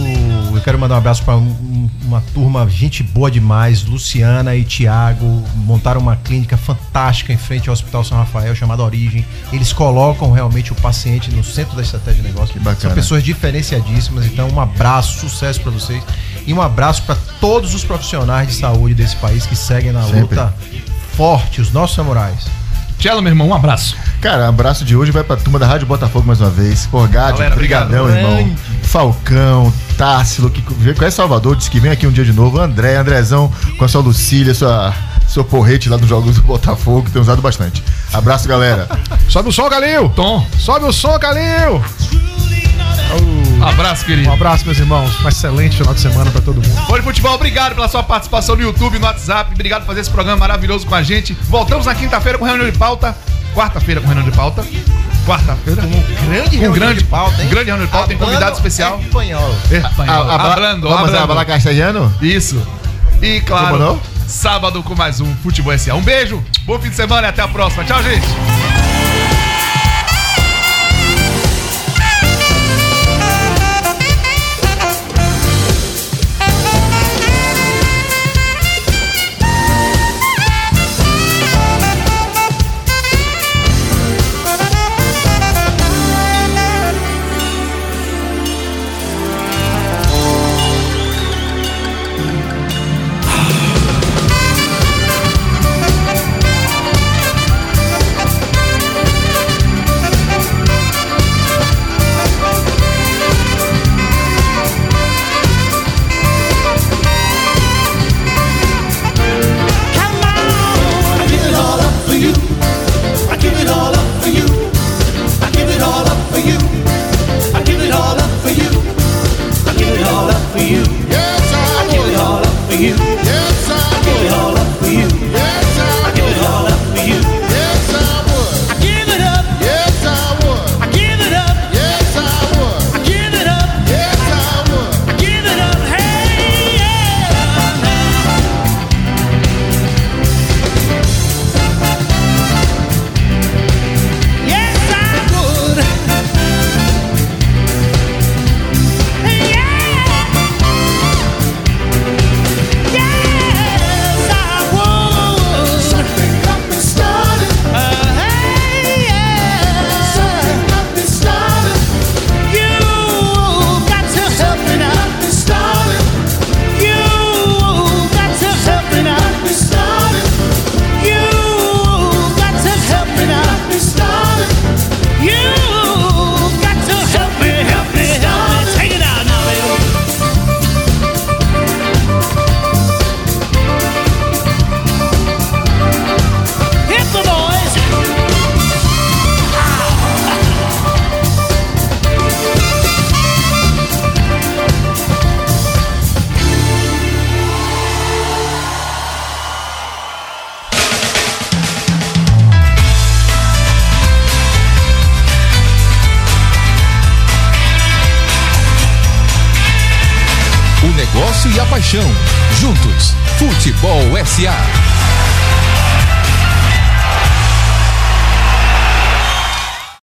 Eu quero mandar um abraço para uma turma, gente boa demais. Luciana e Tiago montaram uma clínica fantástica em frente ao Hospital São Rafael, chamada Origem. Eles colocam realmente o paciente no centro da estratégia de negócio. Que bacana. São pessoas diferenciadíssimas. Então, um abraço, sucesso para vocês. E um abraço para todos os profissionais de saúde desse país que seguem na Sempre. luta forte, os nossos samurais. Tchelo, meu irmão, um abraço. Cara, abraço de hoje vai pra turma da Rádio Botafogo mais uma vez. Galera, brigadão, obrigado. irmão. Falcão, Tássilo, que veio conhece Salvador, disse que vem aqui um dia de novo. André, Andrezão, com a sua Lucília, sua, seu porrete lá dos jogos do Botafogo, tem usado bastante. Abraço, galera. Sobe o som, Galil! Tom, Sobe o som, Galil! Abraço, querido. Um abraço, meus irmãos. Um excelente final de semana pra todo mundo. Folha de Futebol, obrigado pela sua participação no YouTube, no WhatsApp. Obrigado por fazer esse programa maravilhoso com a gente. Voltamos na quinta-feira com reunião de pauta. Quarta-feira com reunião de pauta. Quarta-feira. Grande Com reunião grande de pauta, hein? Grande reunião de pauta, tem convidado especial. Espanhol. Espanhol. Hablando, Vamos hablando. falar castelhano? Isso. E claro, sábado com mais um Futebol S.A. Um beijo, bom fim de semana e até a próxima. Tchau, gente.